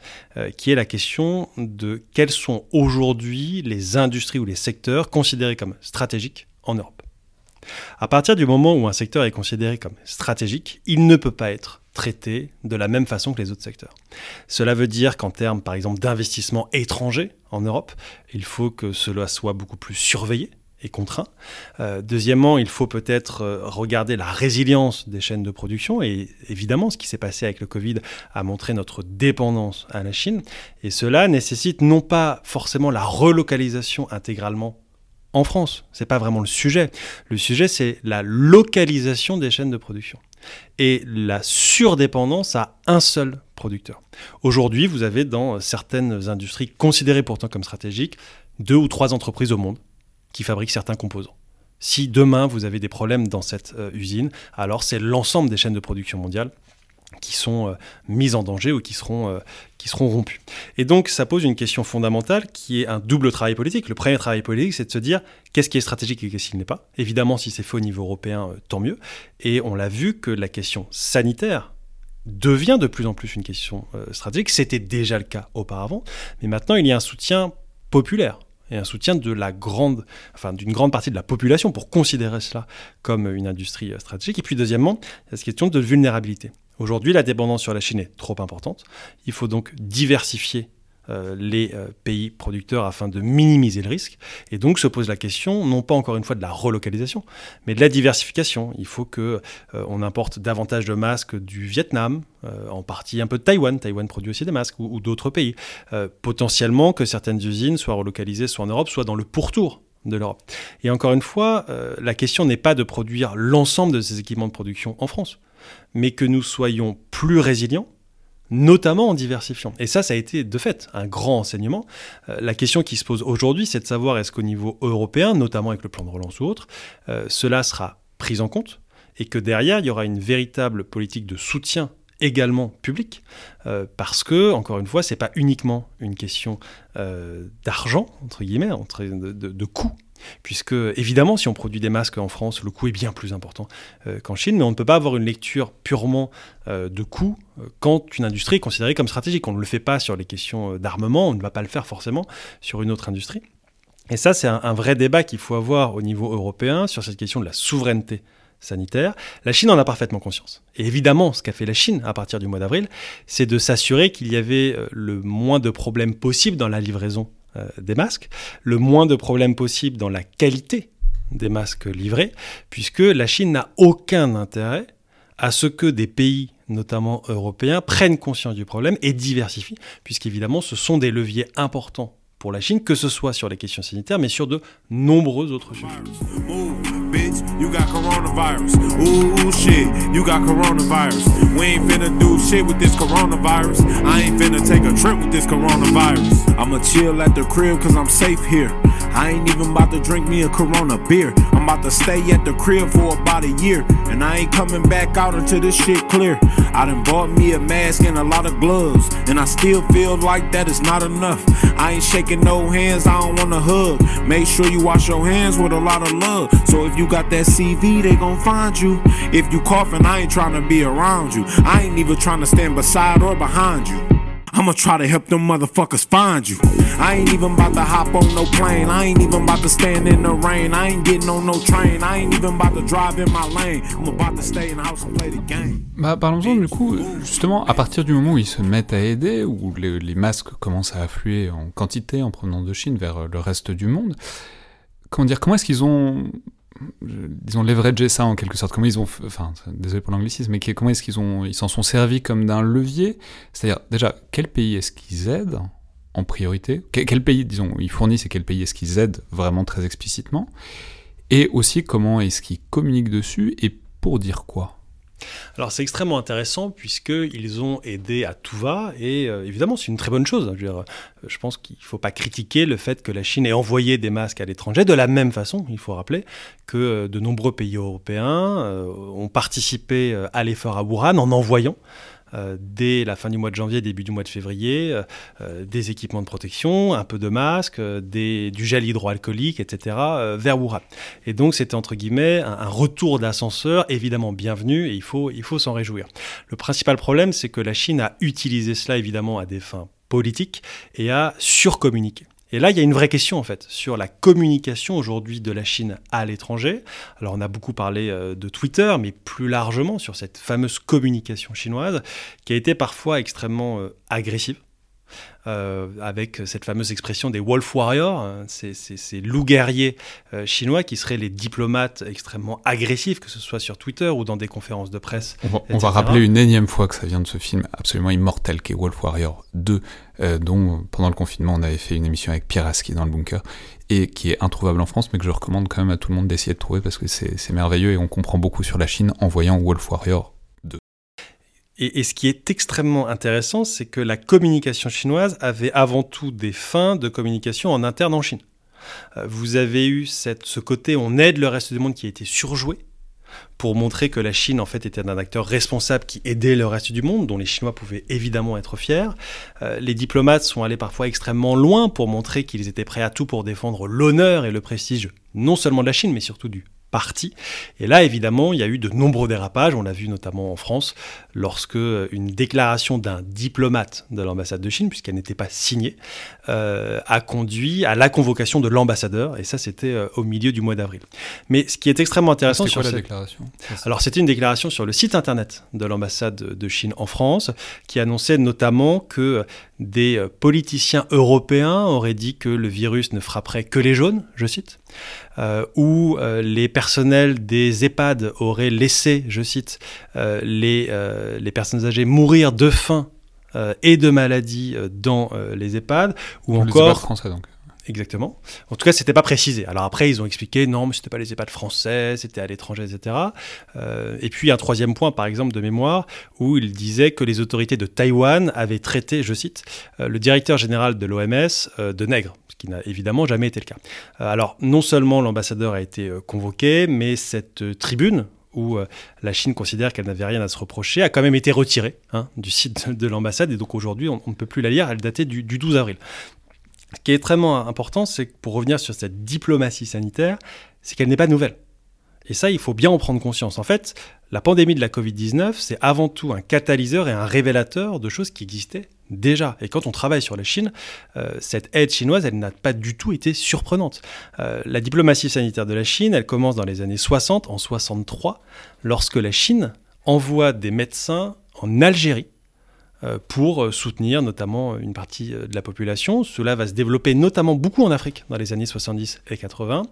qui est la question de quelles sont aujourd'hui les industries ou les secteurs considérés comme stratégiques en Europe. À partir du moment où un secteur est considéré comme stratégique, il ne peut pas être traité de la même façon que les autres secteurs. Cela veut dire qu'en termes, par exemple, d'investissement étranger en Europe, il faut que cela soit beaucoup plus surveillé et contraint. Euh, deuxièmement, il faut peut-être euh, regarder la résilience des chaînes de production et évidemment, ce qui s'est passé avec le Covid a montré notre dépendance à la Chine et cela nécessite non pas forcément la relocalisation intégralement en France. C'est pas vraiment le sujet. Le sujet, c'est la localisation des chaînes de production et la surdépendance à un seul producteur. Aujourd'hui, vous avez dans certaines industries considérées pourtant comme stratégiques deux ou trois entreprises au monde qui fabriquent certains composants. Si demain vous avez des problèmes dans cette euh, usine, alors c'est l'ensemble des chaînes de production mondiales qui sont euh, mises en danger ou qui seront, euh, qui seront rompues. Et donc ça pose une question fondamentale qui est un double travail politique. Le premier travail politique, c'est de se dire qu'est-ce qui est stratégique et qu'est-ce qui n'est pas. Évidemment, si c'est fait au niveau européen, euh, tant mieux. Et on l'a vu que la question sanitaire devient de plus en plus une question stratégique. C'était déjà le cas auparavant, mais maintenant il y a un soutien populaire et un soutien de enfin d'une grande partie de la population pour considérer cela comme une industrie stratégique. Et puis deuxièmement, il cette question de vulnérabilité. Aujourd'hui, la dépendance sur la Chine est trop importante. Il faut donc diversifier euh, les euh, pays producteurs afin de minimiser le risque. Et donc se pose la question, non pas encore une fois de la relocalisation, mais de la diversification. Il faut que euh, importe davantage de masques du Vietnam, en partie un peu de Taïwan. Taïwan produit aussi des masques ou d'autres pays. potentiellement que certaines usines soient relocalisées soit en Europe, soit dans le pourtour de l'Europe. Et encore une fois, la question n'est pas de produire l'ensemble de ces équipements de production en France mais que nous soyons plus résilients, notamment en diversifiant. Et ça, ça a été de fait un grand enseignement. Euh, la question qui se pose aujourd'hui, c'est de savoir est-ce qu'au niveau européen, notamment avec le plan de relance ou autre, euh, cela sera pris en compte et que derrière, il y aura une véritable politique de soutien également public, euh, parce que, encore une fois, c'est pas uniquement une question d'argent, entre guillemets, entre, de, de, de coût Puisque, évidemment, si on produit des masques en France, le coût est bien plus important euh, qu'en Chine, mais on ne peut pas avoir une lecture purement euh, de coût euh, quand une industrie est considérée comme stratégique. On ne le fait pas sur les questions d'armement, on ne va pas le faire forcément sur une autre industrie. Et ça, c'est un, vrai débat qu'il faut avoir au niveau européen sur cette question de la souveraineté sanitaire. La Chine en a parfaitement conscience. Et évidemment, ce qu'a fait la Chine à partir du mois d'avril, c'est de s'assurer qu'il y avait le moins de problèmes possibles dans la livraison des masques, le moins de problèmes possible dans la qualité des masques livrés, puisque la Chine n'a aucun intérêt à ce que des pays, notamment européens, prennent conscience du problème et diversifient, puisqu'évidemment ce sont des leviers importants pour la Chine, que ce soit sur les questions sanitaires, mais sur de nombreux autres sujets. Bitch, you got coronavirus. Ooh, shit, you got coronavirus. We ain't finna do shit with this coronavirus. I ain't finna take a trip with this coronavirus. I'ma chill at the crib cause I'm safe here. I ain't even about to drink me a Corona beer. I'm about to stay at the crib for about a year. And I ain't coming back out until this shit clear. I done bought me a mask and a lot of gloves. And I still feel like that is not enough. I ain't shaking no hands, I don't wanna hug. Make sure you wash your hands with a lot of love. So if you got that CV, they gon' find you. If you coughing, I ain't trying to be around you. I ain't even trying to stand beside or behind you. I'ma try to help them motherfuckers find you. I ain't even about to hop on no plane. I ain't even about to stand in the rain. I ain't getting on no train. I ain't even about to drive in my lane. I'm about to stay in the house and play the game. Bah, parlons-en du coup, justement, à partir du moment où ils se mettent à aider, où les, les masques commencent à affluer en quantité en provenant de Chine vers le reste du monde, comment dire, comment est-ce qu'ils ont disons, leveragé ça en quelque sorte. Comment ils ont, enfin, désolé pour l'anglicisme, mais comment est-ce qu'ils ont, ils s'en sont servis comme d'un levier? C'est-à-dire, déjà, quel pays est-ce qu'ils aident en priorité? Quel, pays, disons, ils fournissent et quel pays est-ce qu'ils aident vraiment très explicitement? Et aussi, comment est-ce qu'ils communiquent dessus? Et pour dire quoi? Alors c'est extrêmement intéressant puisqu'ils ont aidé à tout va et euh, évidemment c'est une très bonne chose. Je, euh, pense qu'il ne faut pas critiquer le fait que la Chine ait envoyé des masques à l'étranger de la même façon, il faut rappeler que euh, de nombreux pays européens ont participé à l'effort à Wuhan en envoyant dès la fin du mois de janvier, début du mois de février, euh, euh, des équipements de protection, un peu de masques, du gel hydroalcoolique, etc., vers Wuhan. Et donc c'était entre guillemets un, retour d'ascenseur évidemment bienvenu et il faut, il faut s'en réjouir. Le principal problème, c'est que la Chine a utilisé cela évidemment à des fins politiques et a surcommuniqué. Et là, il y a une vraie question en fait sur la communication aujourd'hui de la Chine à l'étranger. Alors on a beaucoup parlé euh, de Twitter, mais plus largement sur cette fameuse communication chinoise qui a été parfois extrêmement euh, agressive. Euh, avec cette fameuse expression des Wolf Warriors, hein, ces, loups guerriers euh, chinois qui seraient les diplomates extrêmement agressifs, que ce soit sur Twitter ou dans des conférences de presse. On va, rappeler une énième fois que ça vient de ce film absolument immortel qui est Wolf Warrior 2, euh, dont pendant le confinement on avait fait une émission avec Pierre Aski dans le bunker et qui est introuvable en France, mais que je recommande quand même à tout le monde d'essayer de trouver parce que c'est merveilleux et on comprend beaucoup sur la Chine en voyant Wolf Warrior et, ce qui est extrêmement intéressant, c'est que la communication chinoise avait avant tout des fins de communication en interne en Chine. Euh, vous avez eu cette, ce côté on aide le reste du monde qui a été surjoué pour montrer que la Chine en fait était un acteur responsable qui aidait le reste du monde, dont les Chinois pouvaient évidemment être fiers. Euh, les diplomates sont allés parfois extrêmement loin pour montrer qu'ils étaient prêts à tout pour défendre l'honneur et le prestige non seulement de la Chine, mais surtout du parti. Et là, évidemment, il y a eu de nombreux dérapages. On l'a vu notamment en France, lorsque une déclaration d'un diplomate de l'ambassade de Chine, puisqu'elle n'était pas signée, euh, a conduit à la convocation de l'ambassadeur. Et ça, c'était euh, au milieu du mois d'avril. Mais ce qui est extrêmement intéressant sur quoi, la déclaration Alors, c'était une déclaration sur le site internet de l'ambassade de Chine en France, qui annonçait notamment que des euh, politiciens européens auraient dit que le virus ne frapperait que les jaunes, je cite, euh, ou euh, les personnels des EHPAD auraient laissé, je cite, les, les personnes âgées mourir de faim et de maladie dans les EHPAD, ou encore... français donc. exactement. En tout cas, c'était pas précisé. Alors après, ils ont expliqué non, mais c'était pas les EHPAD français, c'était à l'étranger, etc. Euh, et puis un troisième point, par exemple, de mémoire, où il disait que les autorités de Taïwan avaient traité, je cite, euh, le directeur général de l'OMS euh, de nègre, qui n'a évidemment jamais été le cas. alors non seulement l'ambassadeur a été convoqué, mais cette tribune où la Chine considère qu'elle n'avait rien à se reprocher, a quand même été retirée hein, du site de l'ambassade, et donc aujourd'hui on, ne peut plus la lire, elle datait du, du 12 avril. Ce qui est très important, c'est que pour revenir sur cette diplomatie sanitaire, c'est qu'elle n'est pas nouvelle. Et ça, il faut bien en prendre conscience. En fait, la pandémie de la Covid-19, c'est avant tout un catalyseur et un révélateur de choses qui existaient déjà. Et quand on travaille sur la Chine, euh, cette aide chinoise, elle n'a pas du tout été surprenante. Euh, la diplomatie sanitaire de la Chine, elle commence dans les années 60, en 63, lorsque la Chine envoie des médecins en Algérie pour euh, soutenir notamment une partie euh, de la population. Cela va se développer notamment beaucoup en Afrique dans les années 70 et 80.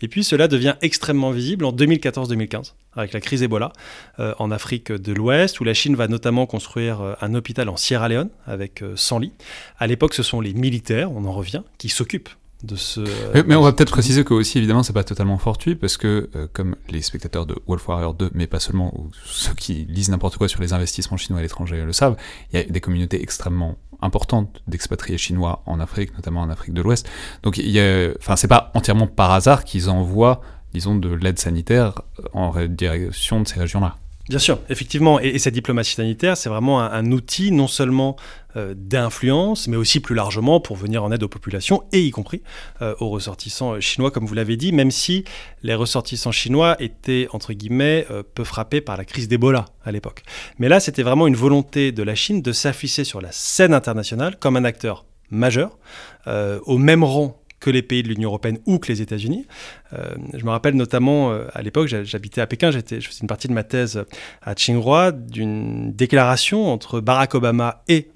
Et puis cela devient extrêmement visible en 2014-2015 avec la crise Ebola en Afrique de l'Ouest, où la Chine va notamment construire un hôpital en Sierra Leone avec 100 lits. À l'époque, ce sont les militaires, on en revient, qui s'occupent de ce. Mais, on va peut-être préciser que aussi évidemment c'est pas totalement fortuit parce que euh, comme les spectateurs de Wolf Warrior 2, mais pas seulement, ou ceux qui lisent n'importe quoi sur les investissements chinois à l'étranger le savent, il y a des communautés extrêmement importantes d'expatriés chinois en Afrique, notamment en Afrique de l'Ouest. Donc il y a, enfin c'est pas entièrement par hasard qu'ils envoient, disons, de l'aide sanitaire en direction de ces régions-là. Bien sûr, effectivement. Et, cette diplomatie sanitaire, c'est vraiment un, outil non seulement euh, d'influence, mais aussi plus largement pour venir en aide aux populations, et y compris euh, aux ressortissants chinois, comme vous l'avez dit, même si les ressortissants chinois étaient, entre guillemets, euh, peu frappés par la crise d'Ebola à l'époque. Mais là, c'était vraiment une volonté de la Chine de s'afficher sur la scène internationale comme un acteur majeur, au même rang que les pays de l'Union européenne ou que les États-Unis. Euh, je me rappelle notamment, euh, à l'époque, j'habitais à Pékin, je faisais une partie de ma thèse à Tsinghua, d'une déclaration entre Barack Obama et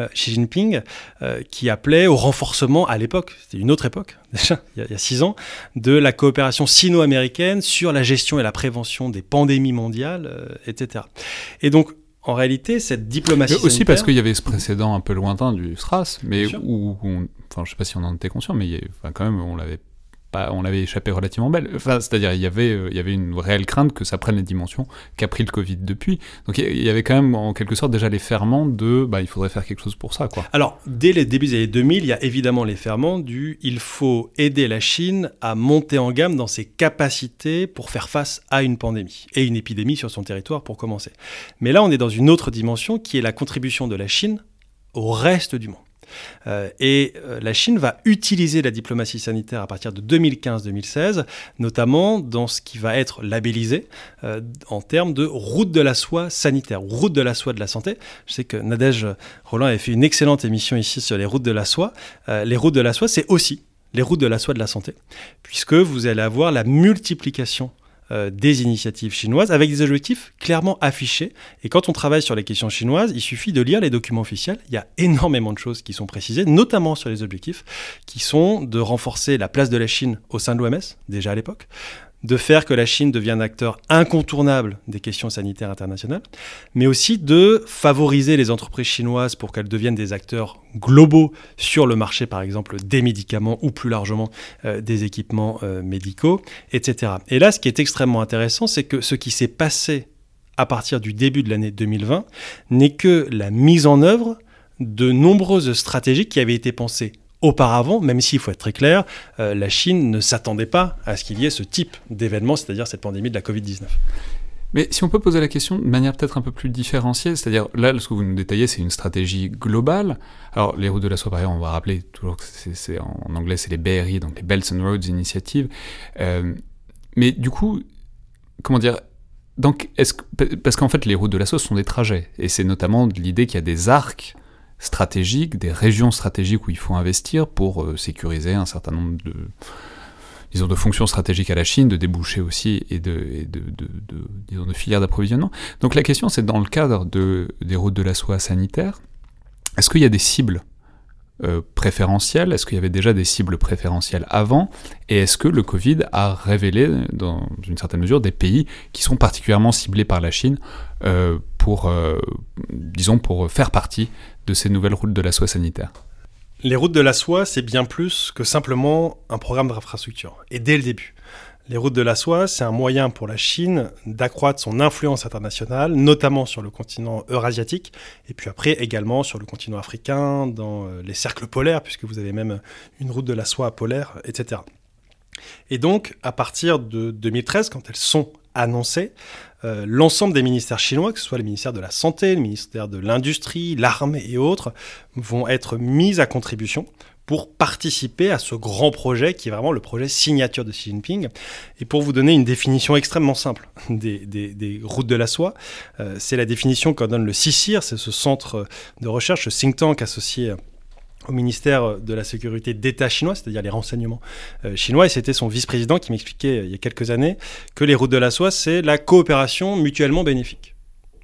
euh, Xi Jinping qui appelait au renforcement à l'époque, c'était une autre époque déjà, il y, a, six ans, de la coopération sino-américaine sur la gestion et la prévention des pandémies mondiales, etc. Et donc en réalité, cette diplomatie. aussi parce qu'il y avait ce précédent un peu lointain du SRAS, mais où, enfin, je sais pas si on en était conscient, mais enfin, quand même, on l'avait on l'avait échappé relativement belle. Enfin, c'est-à-dire, il y avait, euh, il y avait une réelle crainte que ça prenne les dimensions qu'a pris le Covid depuis. Donc, il y avait quand même, en quelque sorte, déjà les ferments de, bah, il faudrait faire quelque chose pour ça. Alors, dès les débuts des années 2000, il y a évidemment les ferments du, il faut aider la Chine à monter en gamme dans ses capacités pour faire face à une pandémie et une épidémie sur son territoire pour commencer. Mais là, on est dans une autre dimension qui est la contribution de la Chine au reste du monde. Euh, et euh, la Chine va utiliser la diplomatie sanitaire à partir de 2015-2016, notamment dans ce qui va être labellisé euh, en termes de route de la soie sanitaire, route de la soie de la santé. Je sais que Nadège Roland avait fait une excellente émission ici sur les routes de la soie. les routes de la soie, c'est aussi les routes de la soie de la santé, puisque vous allez avoir la multiplication euh, des initiatives chinoises avec des objectifs clairement affichés. Et quand on travaille sur les questions chinoises, il suffit de lire les documents officiels. Il y a énormément de choses qui sont précisées, notamment sur les objectifs, qui sont de renforcer la place de la Chine au sein de l'OMS, déjà à l'époque, de faire que la Chine devienne un acteur incontournable des questions sanitaires internationales, mais aussi de favoriser les entreprises chinoises pour qu'elles deviennent des acteurs globaux sur le marché, par exemple, des médicaments ou plus largement euh, des équipements euh, médicaux, etc. Et là, ce qui est extrêmement intéressant, c'est que ce qui s'est passé à partir du début de l'année 2020 n'est que la mise en œuvre de nombreuses stratégies qui avaient été pensées Auparavant, même s'il faut être très clair, euh, la Chine ne s'attendait pas à ce qu'il y ait ce type d'événement, c'est-à-dire cette pandémie de la Covid-19. Mais si on peut poser la question de manière peut-être un peu plus différenciée, c'est-à-dire là, ce que vous nous détaillez, c'est une stratégie globale. Alors, les routes de la soie, par exemple, on va rappeler toujours que c'est, en anglais, c'est les BRI, donc les Belts and Roads Initiative. Euh, mais du coup, comment dire donc, parce qu'en fait, les routes de la soie sont des trajets, et c'est notamment l'idée qu'il y a des arcs stratégiques, des régions stratégiques où il faut investir pour euh, sécuriser un certain nombre de, disons, de fonctions stratégiques à la Chine, de débouchés aussi et de, disons, de filières d'approvisionnement. Donc la question, c'est dans le cadre de, des routes de la soie sanitaire, est-ce qu'il y a des cibles euh, préférentielles? Est-ce qu'il y avait déjà des cibles préférentielles avant? Et est-ce que le Covid a révélé, dans une certaine mesure, des pays qui sont particulièrement ciblés par la Chine euh, pour, disons, pour faire partie de ces nouvelles routes de la soie sanitaire Les routes de la soie, c'est bien plus que simplement un programme d'infrastructure. Et dès le début. Les routes de la soie, c'est un moyen pour la Chine d'accroître son influence internationale, notamment sur le continent eurasiatique, et puis après également sur le continent africain, dans euh, les cercles polaires, puisque vous avez même une route de la soie polaire, etc. Et donc, à partir de 2013, quand elles sont annoncées, euh, l'ensemble des ministères chinois, que ce soit les ministères de la Santé, le ministère de l'Industrie, l'armée et autres, vont être mis à contribution pour participer à ce grand projet qui est vraiment le projet signature de Xi Jinping. Et pour vous donner une définition extrêmement simple des, routes de la soie, euh, c'est la définition qu'en donne le CICIR, c'est ce centre de recherche, ce think tank associé au ministère de la Sécurité d'État chinois, c'est-à-dire les renseignements euh, chinois, et c'était son vice-président qui m'expliquait euh, il y a quelques années que les routes de la soie, c'est la coopération mutuellement bénéfique,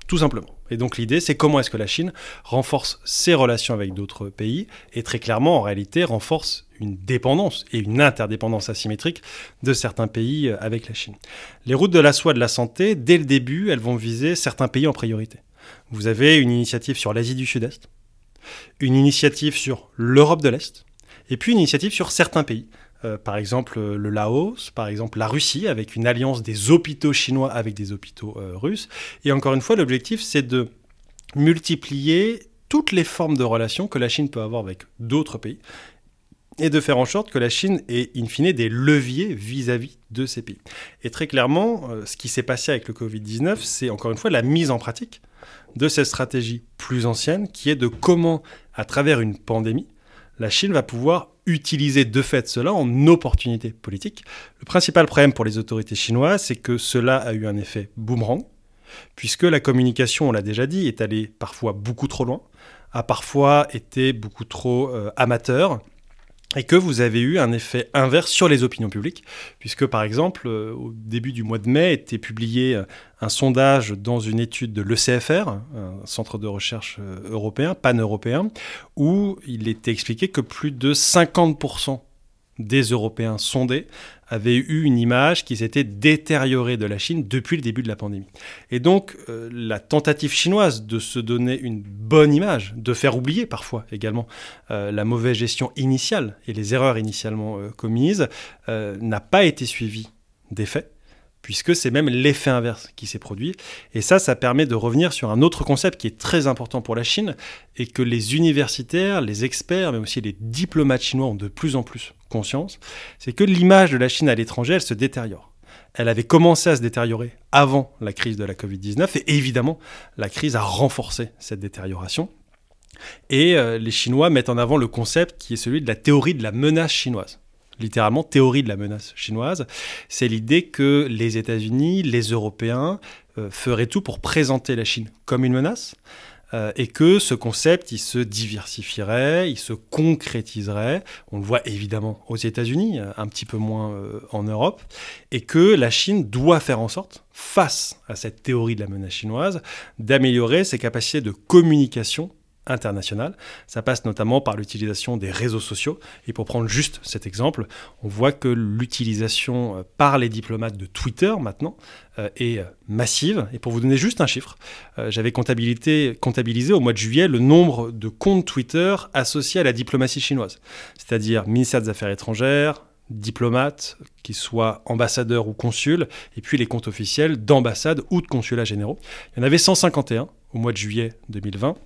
tout simplement. Et donc l'idée, c'est comment est-ce que la Chine renforce ses relations avec d'autres pays et très clairement, en réalité, renforce une dépendance et une interdépendance asymétrique de certains pays euh, avec la Chine. Les routes de la soie de la santé, dès le début, elles vont viser certains pays en priorité. Vous avez une initiative sur l'Asie du Sud-Est, une initiative sur l'Europe de l'Est, et puis une initiative sur certains pays. Euh, par exemple euh, le Laos, par exemple la Russie, avec une alliance des hôpitaux chinois avec des hôpitaux euh, russes. Et encore une fois, l'objectif, c'est de multiplier toutes les formes de relations que la Chine peut avoir avec d'autres pays et de faire en sorte que la Chine ait in fine des leviers vis-à-vis de ces pays. Et très clairement, ce qui s'est passé avec le Covid-19, c'est encore une fois la mise en pratique de cette stratégie plus ancienne qui est de comment, à travers une pandémie, la Chine va pouvoir utiliser de fait cela en opportunité politique. Le principal problème pour les autorités chinoises, c'est que cela a eu un effet boomerang, puisque la communication, on l'a déjà dit, est allée parfois beaucoup trop loin, a parfois été beaucoup trop euh, amateur, et que vous avez eu un effet inverse sur les opinions publiques, puisque par exemple, euh, au début du mois de mai, était publié euh, un sondage dans une étude de l'ECFR, un centre de recherche euh, européen, pan-européen, où il était expliqué que plus de 50% des Européens sondés avaient eu une image qui s'était détériorée de la Chine depuis le début de la pandémie. Et donc, euh, la tentative chinoise de se donner une bonne image, de faire oublier parfois également euh, la mauvaise gestion initiale et les erreurs initialement euh, commises, n'a pas été suivie des faits puisque c'est même l'effet inverse qui s'est produit. Et ça, ça permet de revenir sur un autre concept qui est très important pour la Chine et que les universitaires, les experts, mais aussi les diplomates chinois ont de plus en plus conscience, c'est que l'image de la Chine à l'étranger, elle se détériore. Elle avait commencé à se détériorer avant la crise de la Covid-19 et évidemment, la crise a renforcé cette détérioration. Et euh, les Chinois mettent en avant le concept qui est celui de la théorie de la menace chinoise littéralement théorie de la menace chinoise, c'est l'idée que les États-Unis, les Européens euh, feraient tout pour présenter la Chine comme une menace. Euh, et que ce concept, il se diversifierait, il se concrétiserait. On le voit évidemment aux États-Unis, un petit peu moins euh, en Europe, et que la Chine doit faire en sorte, face à cette théorie de la menace chinoise, d'améliorer ses capacités de communication international. Ça passe notamment par l'utilisation des réseaux sociaux. Et pour prendre juste cet exemple, on voit que l'utilisation euh, par les diplomates de Twitter maintenant euh, est euh, massive. Et pour vous donner juste un chiffre, j'avais comptabilisé au mois de juillet le nombre de comptes Twitter associés à la diplomatie chinoise, c'est-à-dire ministère des Affaires étrangères, diplomates, qu'ils soient ambassadeurs ou consuls, et puis les comptes officiels d'ambassades ou de consulats généraux. Il y en avait 151 au mois de juillet 2020.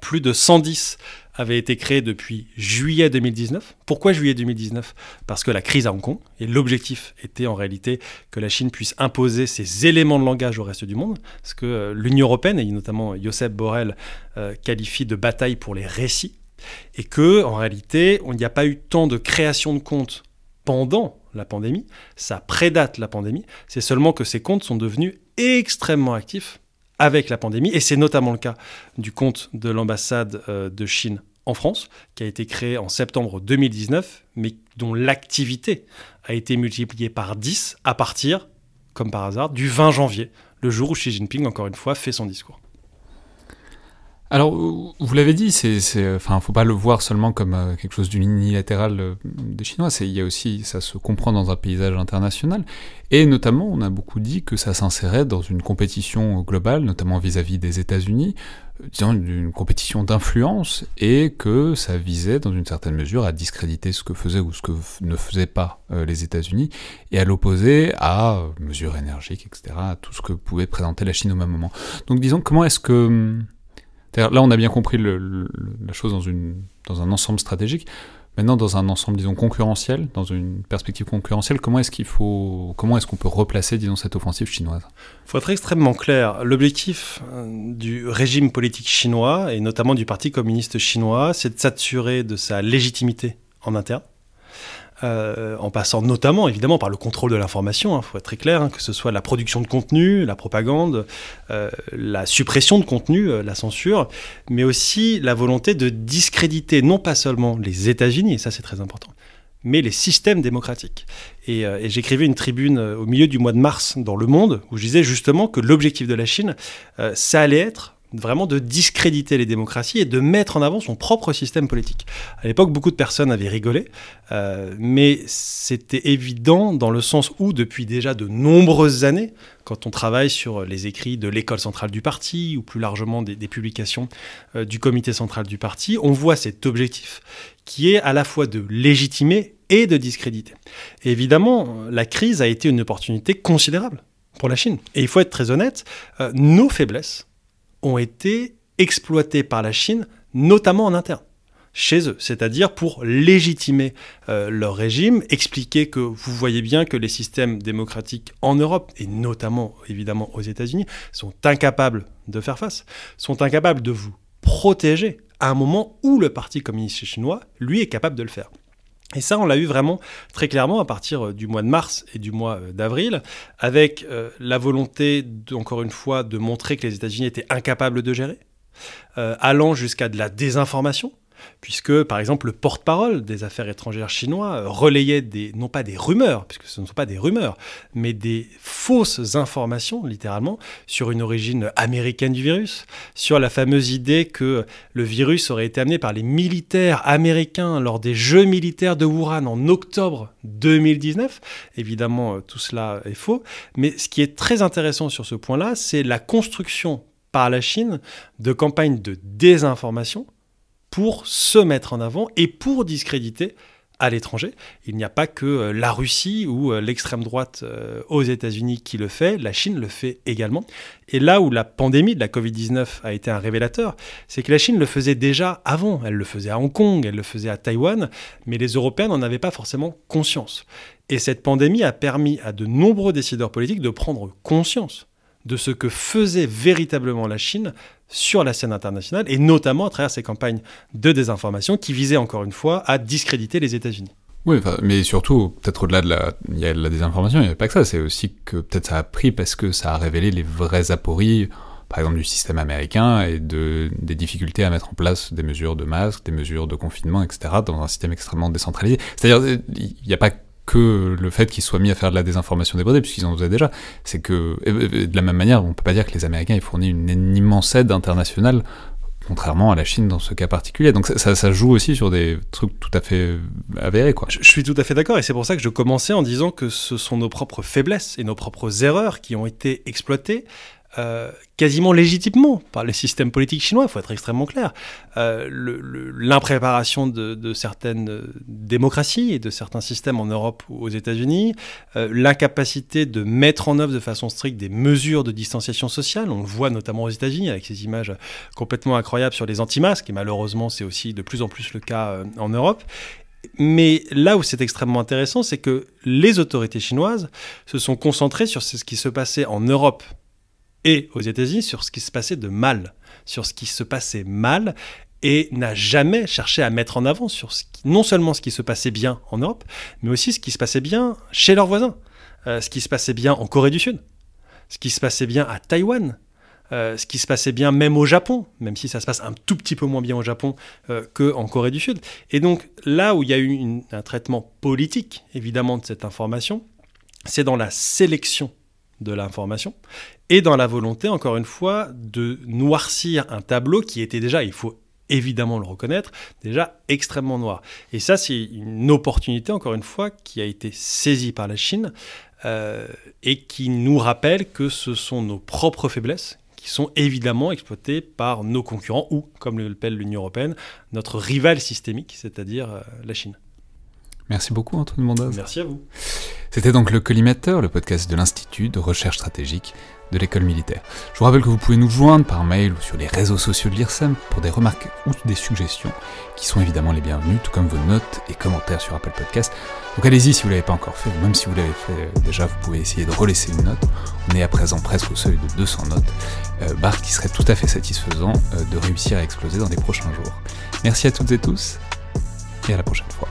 Plus de 110 avaient été créés depuis juillet 2019. Pourquoi juillet 2019 Parce que la crise à Hong Kong, et l'objectif était en réalité que la Chine puisse imposer ses éléments de langage au reste du monde, ce que euh, l'Union européenne, et notamment Josep Borrell, euh, qualifie de bataille pour les récits, et que en réalité, il n'y a pas eu tant de création de comptes pendant la pandémie, ça prédate la pandémie, c'est seulement que ces comptes sont devenus extrêmement actifs avec la pandémie, et c'est notamment le cas du compte de l'ambassade euh, de Chine en France, qui a été créé en septembre 2019, mais dont l'activité a été multipliée par 10 à partir, comme par hasard, du 20 janvier, le jour où Xi Jinping, encore une fois, fait son discours. Alors, vous l'avez dit, c'est, enfin, faut pas le voir seulement comme euh, quelque chose d'unilatéral euh, des Chinois. Il y a aussi, ça se comprend dans un paysage international, et notamment, on a beaucoup dit que ça s'insérait dans une compétition globale, notamment vis-à-vis des États-Unis, euh, disons une compétition d'influence, et que ça visait, dans une certaine mesure, à discréditer ce que faisaient ou ce que ne faisaient pas les États-Unis, et à l'opposer à mesures énergiques, etc., à tout ce que pouvait présenter la Chine au même moment. Donc, disons, comment est-ce que hum, Là, on a bien compris la chose dans, dans un ensemble stratégique. Maintenant, dans un ensemble, disons, concurrentiel, dans une perspective concurrentielle, comment est-ce qu'il faut, comment est-ce qu'on peut replacer, disons, cette offensive chinoise? Il faut être extrêmement clair. L'objectif euh, du régime politique chinois, et notamment du Parti communiste chinois, c'est de s'assurer de sa légitimité en interne, euh, en passant notamment évidemment par le contrôle de l'information, il hein, faut être très clair, hein, que ce soit la production de contenu, la propagande, euh, la suppression de contenu, euh, la censure, mais aussi la volonté de discréditer non pas seulement les États-Unis, et ça c'est très important, mais les systèmes démocratiques. Et, et j'écrivais une tribune au milieu du mois de mars dans Le Monde, où je disais justement que l'objectif de la Chine, ça allait être vraiment de discréditer les démocraties et de mettre en avant son propre système politique. À l'époque, beaucoup de personnes avaient rigolé, euh, mais c'était évident dans le sens où, depuis déjà de nombreuses années, quand on travaille sur les écrits de l'école centrale du parti ou plus largement des, publications euh, du comité central du parti, on voit cet objectif qui est à la fois de légitimer et de discréditer. Évidemment, la crise a été une opportunité considérable pour la Chine. Et il faut être très honnête, euh, nos faiblesses, ont été exploités par la Chine, notamment en interne chez eux, c'est-à-dire pour légitimer euh, leur régime, expliquer que vous voyez bien que les systèmes démocratiques en Europe, et notamment évidemment aux États-Unis, sont incapables de faire face, sont incapables de vous protéger à un moment où le Parti communiste chinois, lui, est capable de le faire. Et ça, on l'a eu vraiment très clairement à partir euh, du mois de mars et du mois euh, d'avril, avec euh, la volonté, encore une fois, de montrer que les États-Unis étaient incapables de gérer, allant jusqu'à de la désinformation, puisque par exemple le porte-parole des affaires étrangères chinois relayait des, non pas des rumeurs, puisque ce ne sont pas des rumeurs, mais des fausses informations, littéralement, sur une origine américaine du virus, sur la fameuse idée que le virus aurait été amené par les militaires américains lors des Jeux militaires de Wuhan en octobre 2019. Évidemment, tout cela est faux, mais ce qui est très intéressant sur ce point-là, c'est la construction par la Chine de campagnes de désinformation pour se mettre en avant et pour discréditer à l'étranger. Il n'y a pas que euh, la Russie ou euh, l'extrême droite euh, aux États-Unis qui le fait, la Chine le fait également. Et là où la pandémie de la Covid-19 a été un révélateur, c'est que la Chine le faisait déjà avant. Elle le faisait à Hong Kong, elle le faisait à Taïwan, mais les Européens n'en avaient pas forcément conscience. Et cette pandémie a permis à de nombreux décideurs politiques de prendre conscience de ce que faisait véritablement la Chine sur la scène internationale, et notamment à travers ces campagnes de désinformation qui visaient encore une fois à discréditer les États-Unis. Oui, mais surtout, peut-être au-delà de la, il y a la désinformation, il n'y avait pas que ça, c'est aussi que peut-être ça a pris parce que ça a révélé les vraies apories, par exemple du système américain et de, des difficultés à mettre en place des mesures de masque, des mesures de confinement, etc., dans un système extrêmement décentralisé. C'est-à-dire, il n'y a pas que le fait qu'ils soient mis à faire de la désinformation débridée, puisqu'ils en faisaient déjà. C'est que, de la même manière, on peut pas dire que les Américains aient fourni une, immense aide internationale, contrairement à la Chine dans ce cas particulier. Donc ça, ça, joue aussi sur des trucs tout à fait avérés. Quoi. Je, je suis tout à fait d'accord, et c'est pour ça que je commençais en disant que ce sont nos propres faiblesses et nos propres erreurs qui ont été exploitées euh, quasiment légitimement par les systèmes politiques chinois, il faut être extrêmement clair. Euh, L'impréparation de, de, certaines démocraties et de certains systèmes en Europe ou aux États-Unis, euh, l'incapacité de mettre en œuvre de façon stricte des mesures de distanciation sociale, on le voit notamment aux États-Unis avec ces images complètement incroyables sur les anti-masques, et malheureusement c'est aussi de plus en plus le cas euh, en Europe. Mais là où c'est extrêmement intéressant, c'est que les autorités chinoises se sont concentrées sur ce qui se passait en Europe et aux États-Unis sur ce qui se passait de mal, sur ce qui se passait mal, et n'a jamais cherché à mettre en avant sur non seulement ce qui se passait bien en Europe, mais aussi ce qui se passait bien chez leurs voisins, euh, ce qui se passait bien en Corée du Sud, ce qui se passait bien à Taïwan, euh, ce qui se passait bien même au Japon, même si ça se passe un tout petit peu moins bien au Japon euh, qu'en Corée du Sud. Et donc là où il y a eu un traitement politique, évidemment, de cette information, c'est dans la sélection de l'information, et dans la volonté, encore une fois, de noircir un tableau qui était déjà, il faut évidemment le reconnaître, déjà extrêmement noir. Et ça, c'est une opportunité, encore une fois, qui a été saisie par la Chine euh, et qui nous rappelle que ce sont nos propres faiblesses qui sont évidemment exploitées par nos concurrents ou, comme le l'appelle l'Union européenne, notre rival systémique, c'est-à-dire euh, la Chine. Merci beaucoup Antoine Mondaz. Merci à vous. C'était donc le Collimateur, le podcast de l'Institut de recherche stratégique de l'école militaire. Je vous rappelle que vous pouvez nous joindre par mail ou sur les réseaux sociaux de l'IRSEM pour des remarques ou des suggestions qui sont évidemment les bienvenues, tout comme vos notes et commentaires sur Apple Podcast. Donc allez-y si vous ne l'avez pas encore fait, ou même si vous l'avez fait déjà, vous pouvez essayer de relaisser une note. On est à présent presque au seuil de 200 notes, euh, barre qui serait tout à fait satisfaisant euh, de réussir à exploser dans les prochains jours. Merci à toutes et tous, et à la prochaine fois.